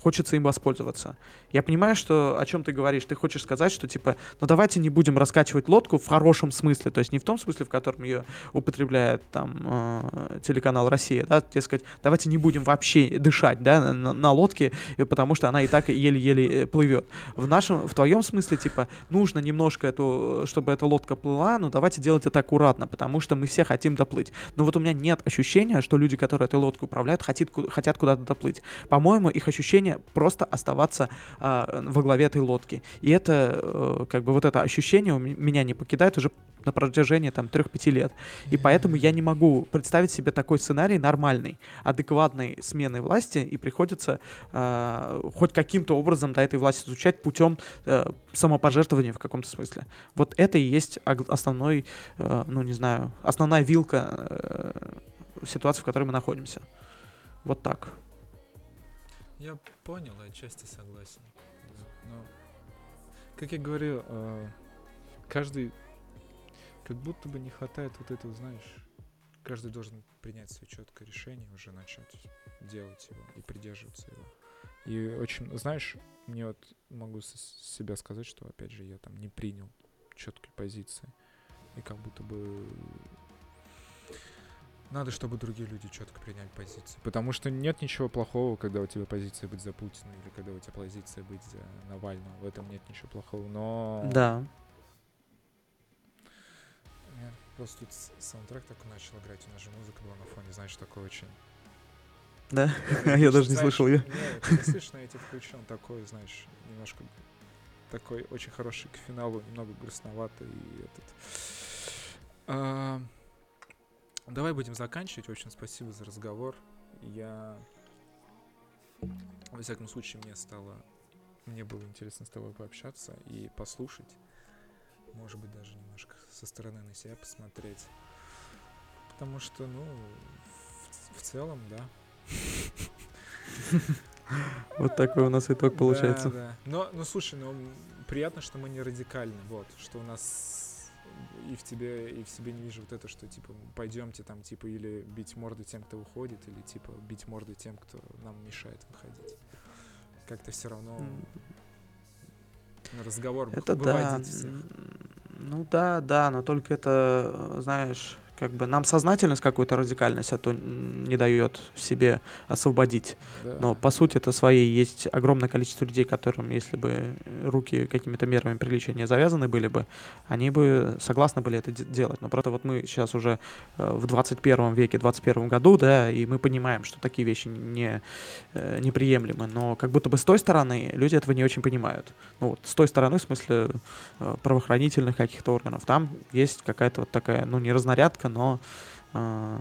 хочется им воспользоваться. Я понимаю, что о чем ты говоришь. Ты хочешь сказать, что типа, ну давайте не будем раскачивать лодку в хорошем смысле, то есть не в том смысле, в котором ее употребляет там э, телеканал Россия, да, тебе сказать, давайте не будем вообще дышать, да, на, на лодке, э, потому что она и так еле-еле э, плывет. В нашем, в твоем смысле, типа, нужно немножко эту, чтобы эта лодка плыла, но давайте делать это аккуратно, потому что мы все хотим доплыть. Но вот у меня нет ощущения, что люди, которые этой лодкой управляют, хотят, хотят куда-то доплыть. По-моему, их ощущение просто оставаться а, во главе этой лодки. И это, э, как бы, вот это ощущение у меня не покидает уже на протяжении там 3-5 лет. И поэтому я не могу представить себе такой сценарий нормальный, адекватной смены власти, и приходится а, хоть каким-то образом до этой власти изучать путем э, самопожертвования в каком-то смысле. Вот это и есть основной, э, ну не знаю, основная вилка э, ситуации, в которой мы находимся. Вот так. Я понял, отчасти согласен. Но, как я говорю, э, каждый, как будто бы не хватает вот этого, знаешь, каждый должен принять свое четкое решение, уже начать делать его и придерживаться его. И очень, знаешь, мне вот могу с себя сказать, что, опять же, я там не принял четкой позиции. И как будто бы надо, чтобы другие люди четко приняли позицию. Потому что нет ничего плохого, когда у тебя позиция быть за Путина или когда у тебя позиция быть за Навального. В этом нет ничего плохого. Но Да. я просто тут саундтрек такой начал играть. У нас же музыка была на фоне, знаешь, такой очень... Да? Я даже не слышал ее. Не, ты не слышно, я тебе включил. Он такой, знаешь, немножко такой очень хороший к финалу, немного грустноватый и этот. Давай будем заканчивать. В общем, спасибо за разговор. Я, во всяком случае, мне стало, мне было интересно с тобой пообщаться и послушать, может быть, даже немножко со стороны на себя посмотреть, потому что, ну, в, в целом, да. Вот такой у нас итог получается. Да, да. Но, ну слушай, ну приятно, что мы не радикальны, вот, что у нас и в тебе, и в себе не вижу вот это, что, типа, пойдемте там, типа, или бить морды тем, кто уходит, или, типа, бить морды тем, кто нам мешает выходить. Как-то все равно на разговор Это да. выводить всех. м, Ну да, да, но только это, э, знаешь, как бы нам сознательность какую-то радикальность это не дает себе освободить. Да. Но по сути это своей есть огромное количество людей, которым, если бы руки какими-то мерами приличия не завязаны были бы, они бы согласны были это де- делать. Но просто вот мы сейчас уже э, в 21 веке, 21 году, да, и мы понимаем, что такие вещи не, э, неприемлемы. Но как будто бы с той стороны люди этого не очень понимают. Ну вот с той стороны, в смысле э, правоохранительных каких-то органов, там есть какая-то вот такая, ну не разнарядка, но э,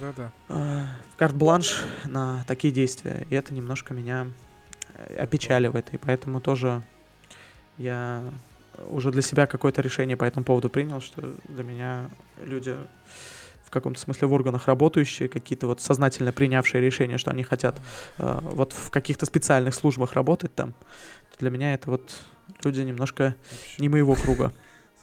Да-да. э, карт-бланш на такие действия. И это немножко меня э, опечаливает. И поэтому тоже я уже для себя какое-то решение по этому поводу принял, что для меня люди в каком-то смысле в органах работающие, какие-то вот сознательно принявшие решение, что они хотят э, вот в каких-то специальных службах работать там, для меня это вот люди немножко Вообще. не моего круга.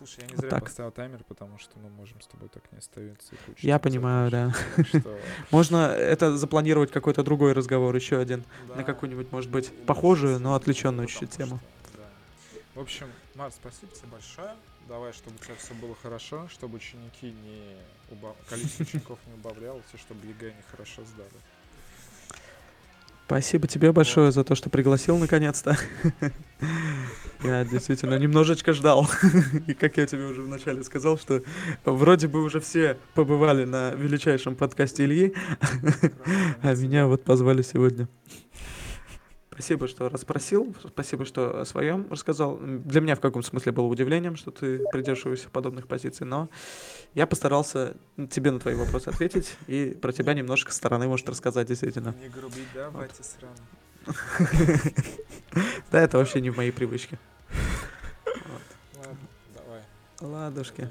Слушай, я не Вот зря так. поставил таймер, потому что мы можем с тобой так не оставиться. Я понимаю, да. что, Можно это запланировать какой-то другой разговор, еще один, на какую-нибудь, может быть, похожую, но отвлеченную чуть-чуть тему. что, да. В общем, Марс, спасибо тебе большое. Давай, чтобы у тебя все было хорошо, чтобы ученики не уба- количество учеников не убавлялось, и чтобы ЕГЭ они хорошо сдали. Спасибо тебе большое за то, что пригласил наконец-то. Я действительно немножечко ждал. И как я тебе уже вначале сказал, что вроде бы уже все побывали на величайшем подкасте Ильи, а меня вот позвали сегодня. Спасибо, что расспросил, спасибо, что о своем рассказал. Для меня в каком смысле было удивлением, что ты придерживаешься подобных позиций, но я постарался тебе на твои вопросы ответить и про тебя немножко стороны, может, рассказать действительно. Не грубить, да, батя сраный? Да, это вообще не в моей привычке. Ладно, давай. Ладушки.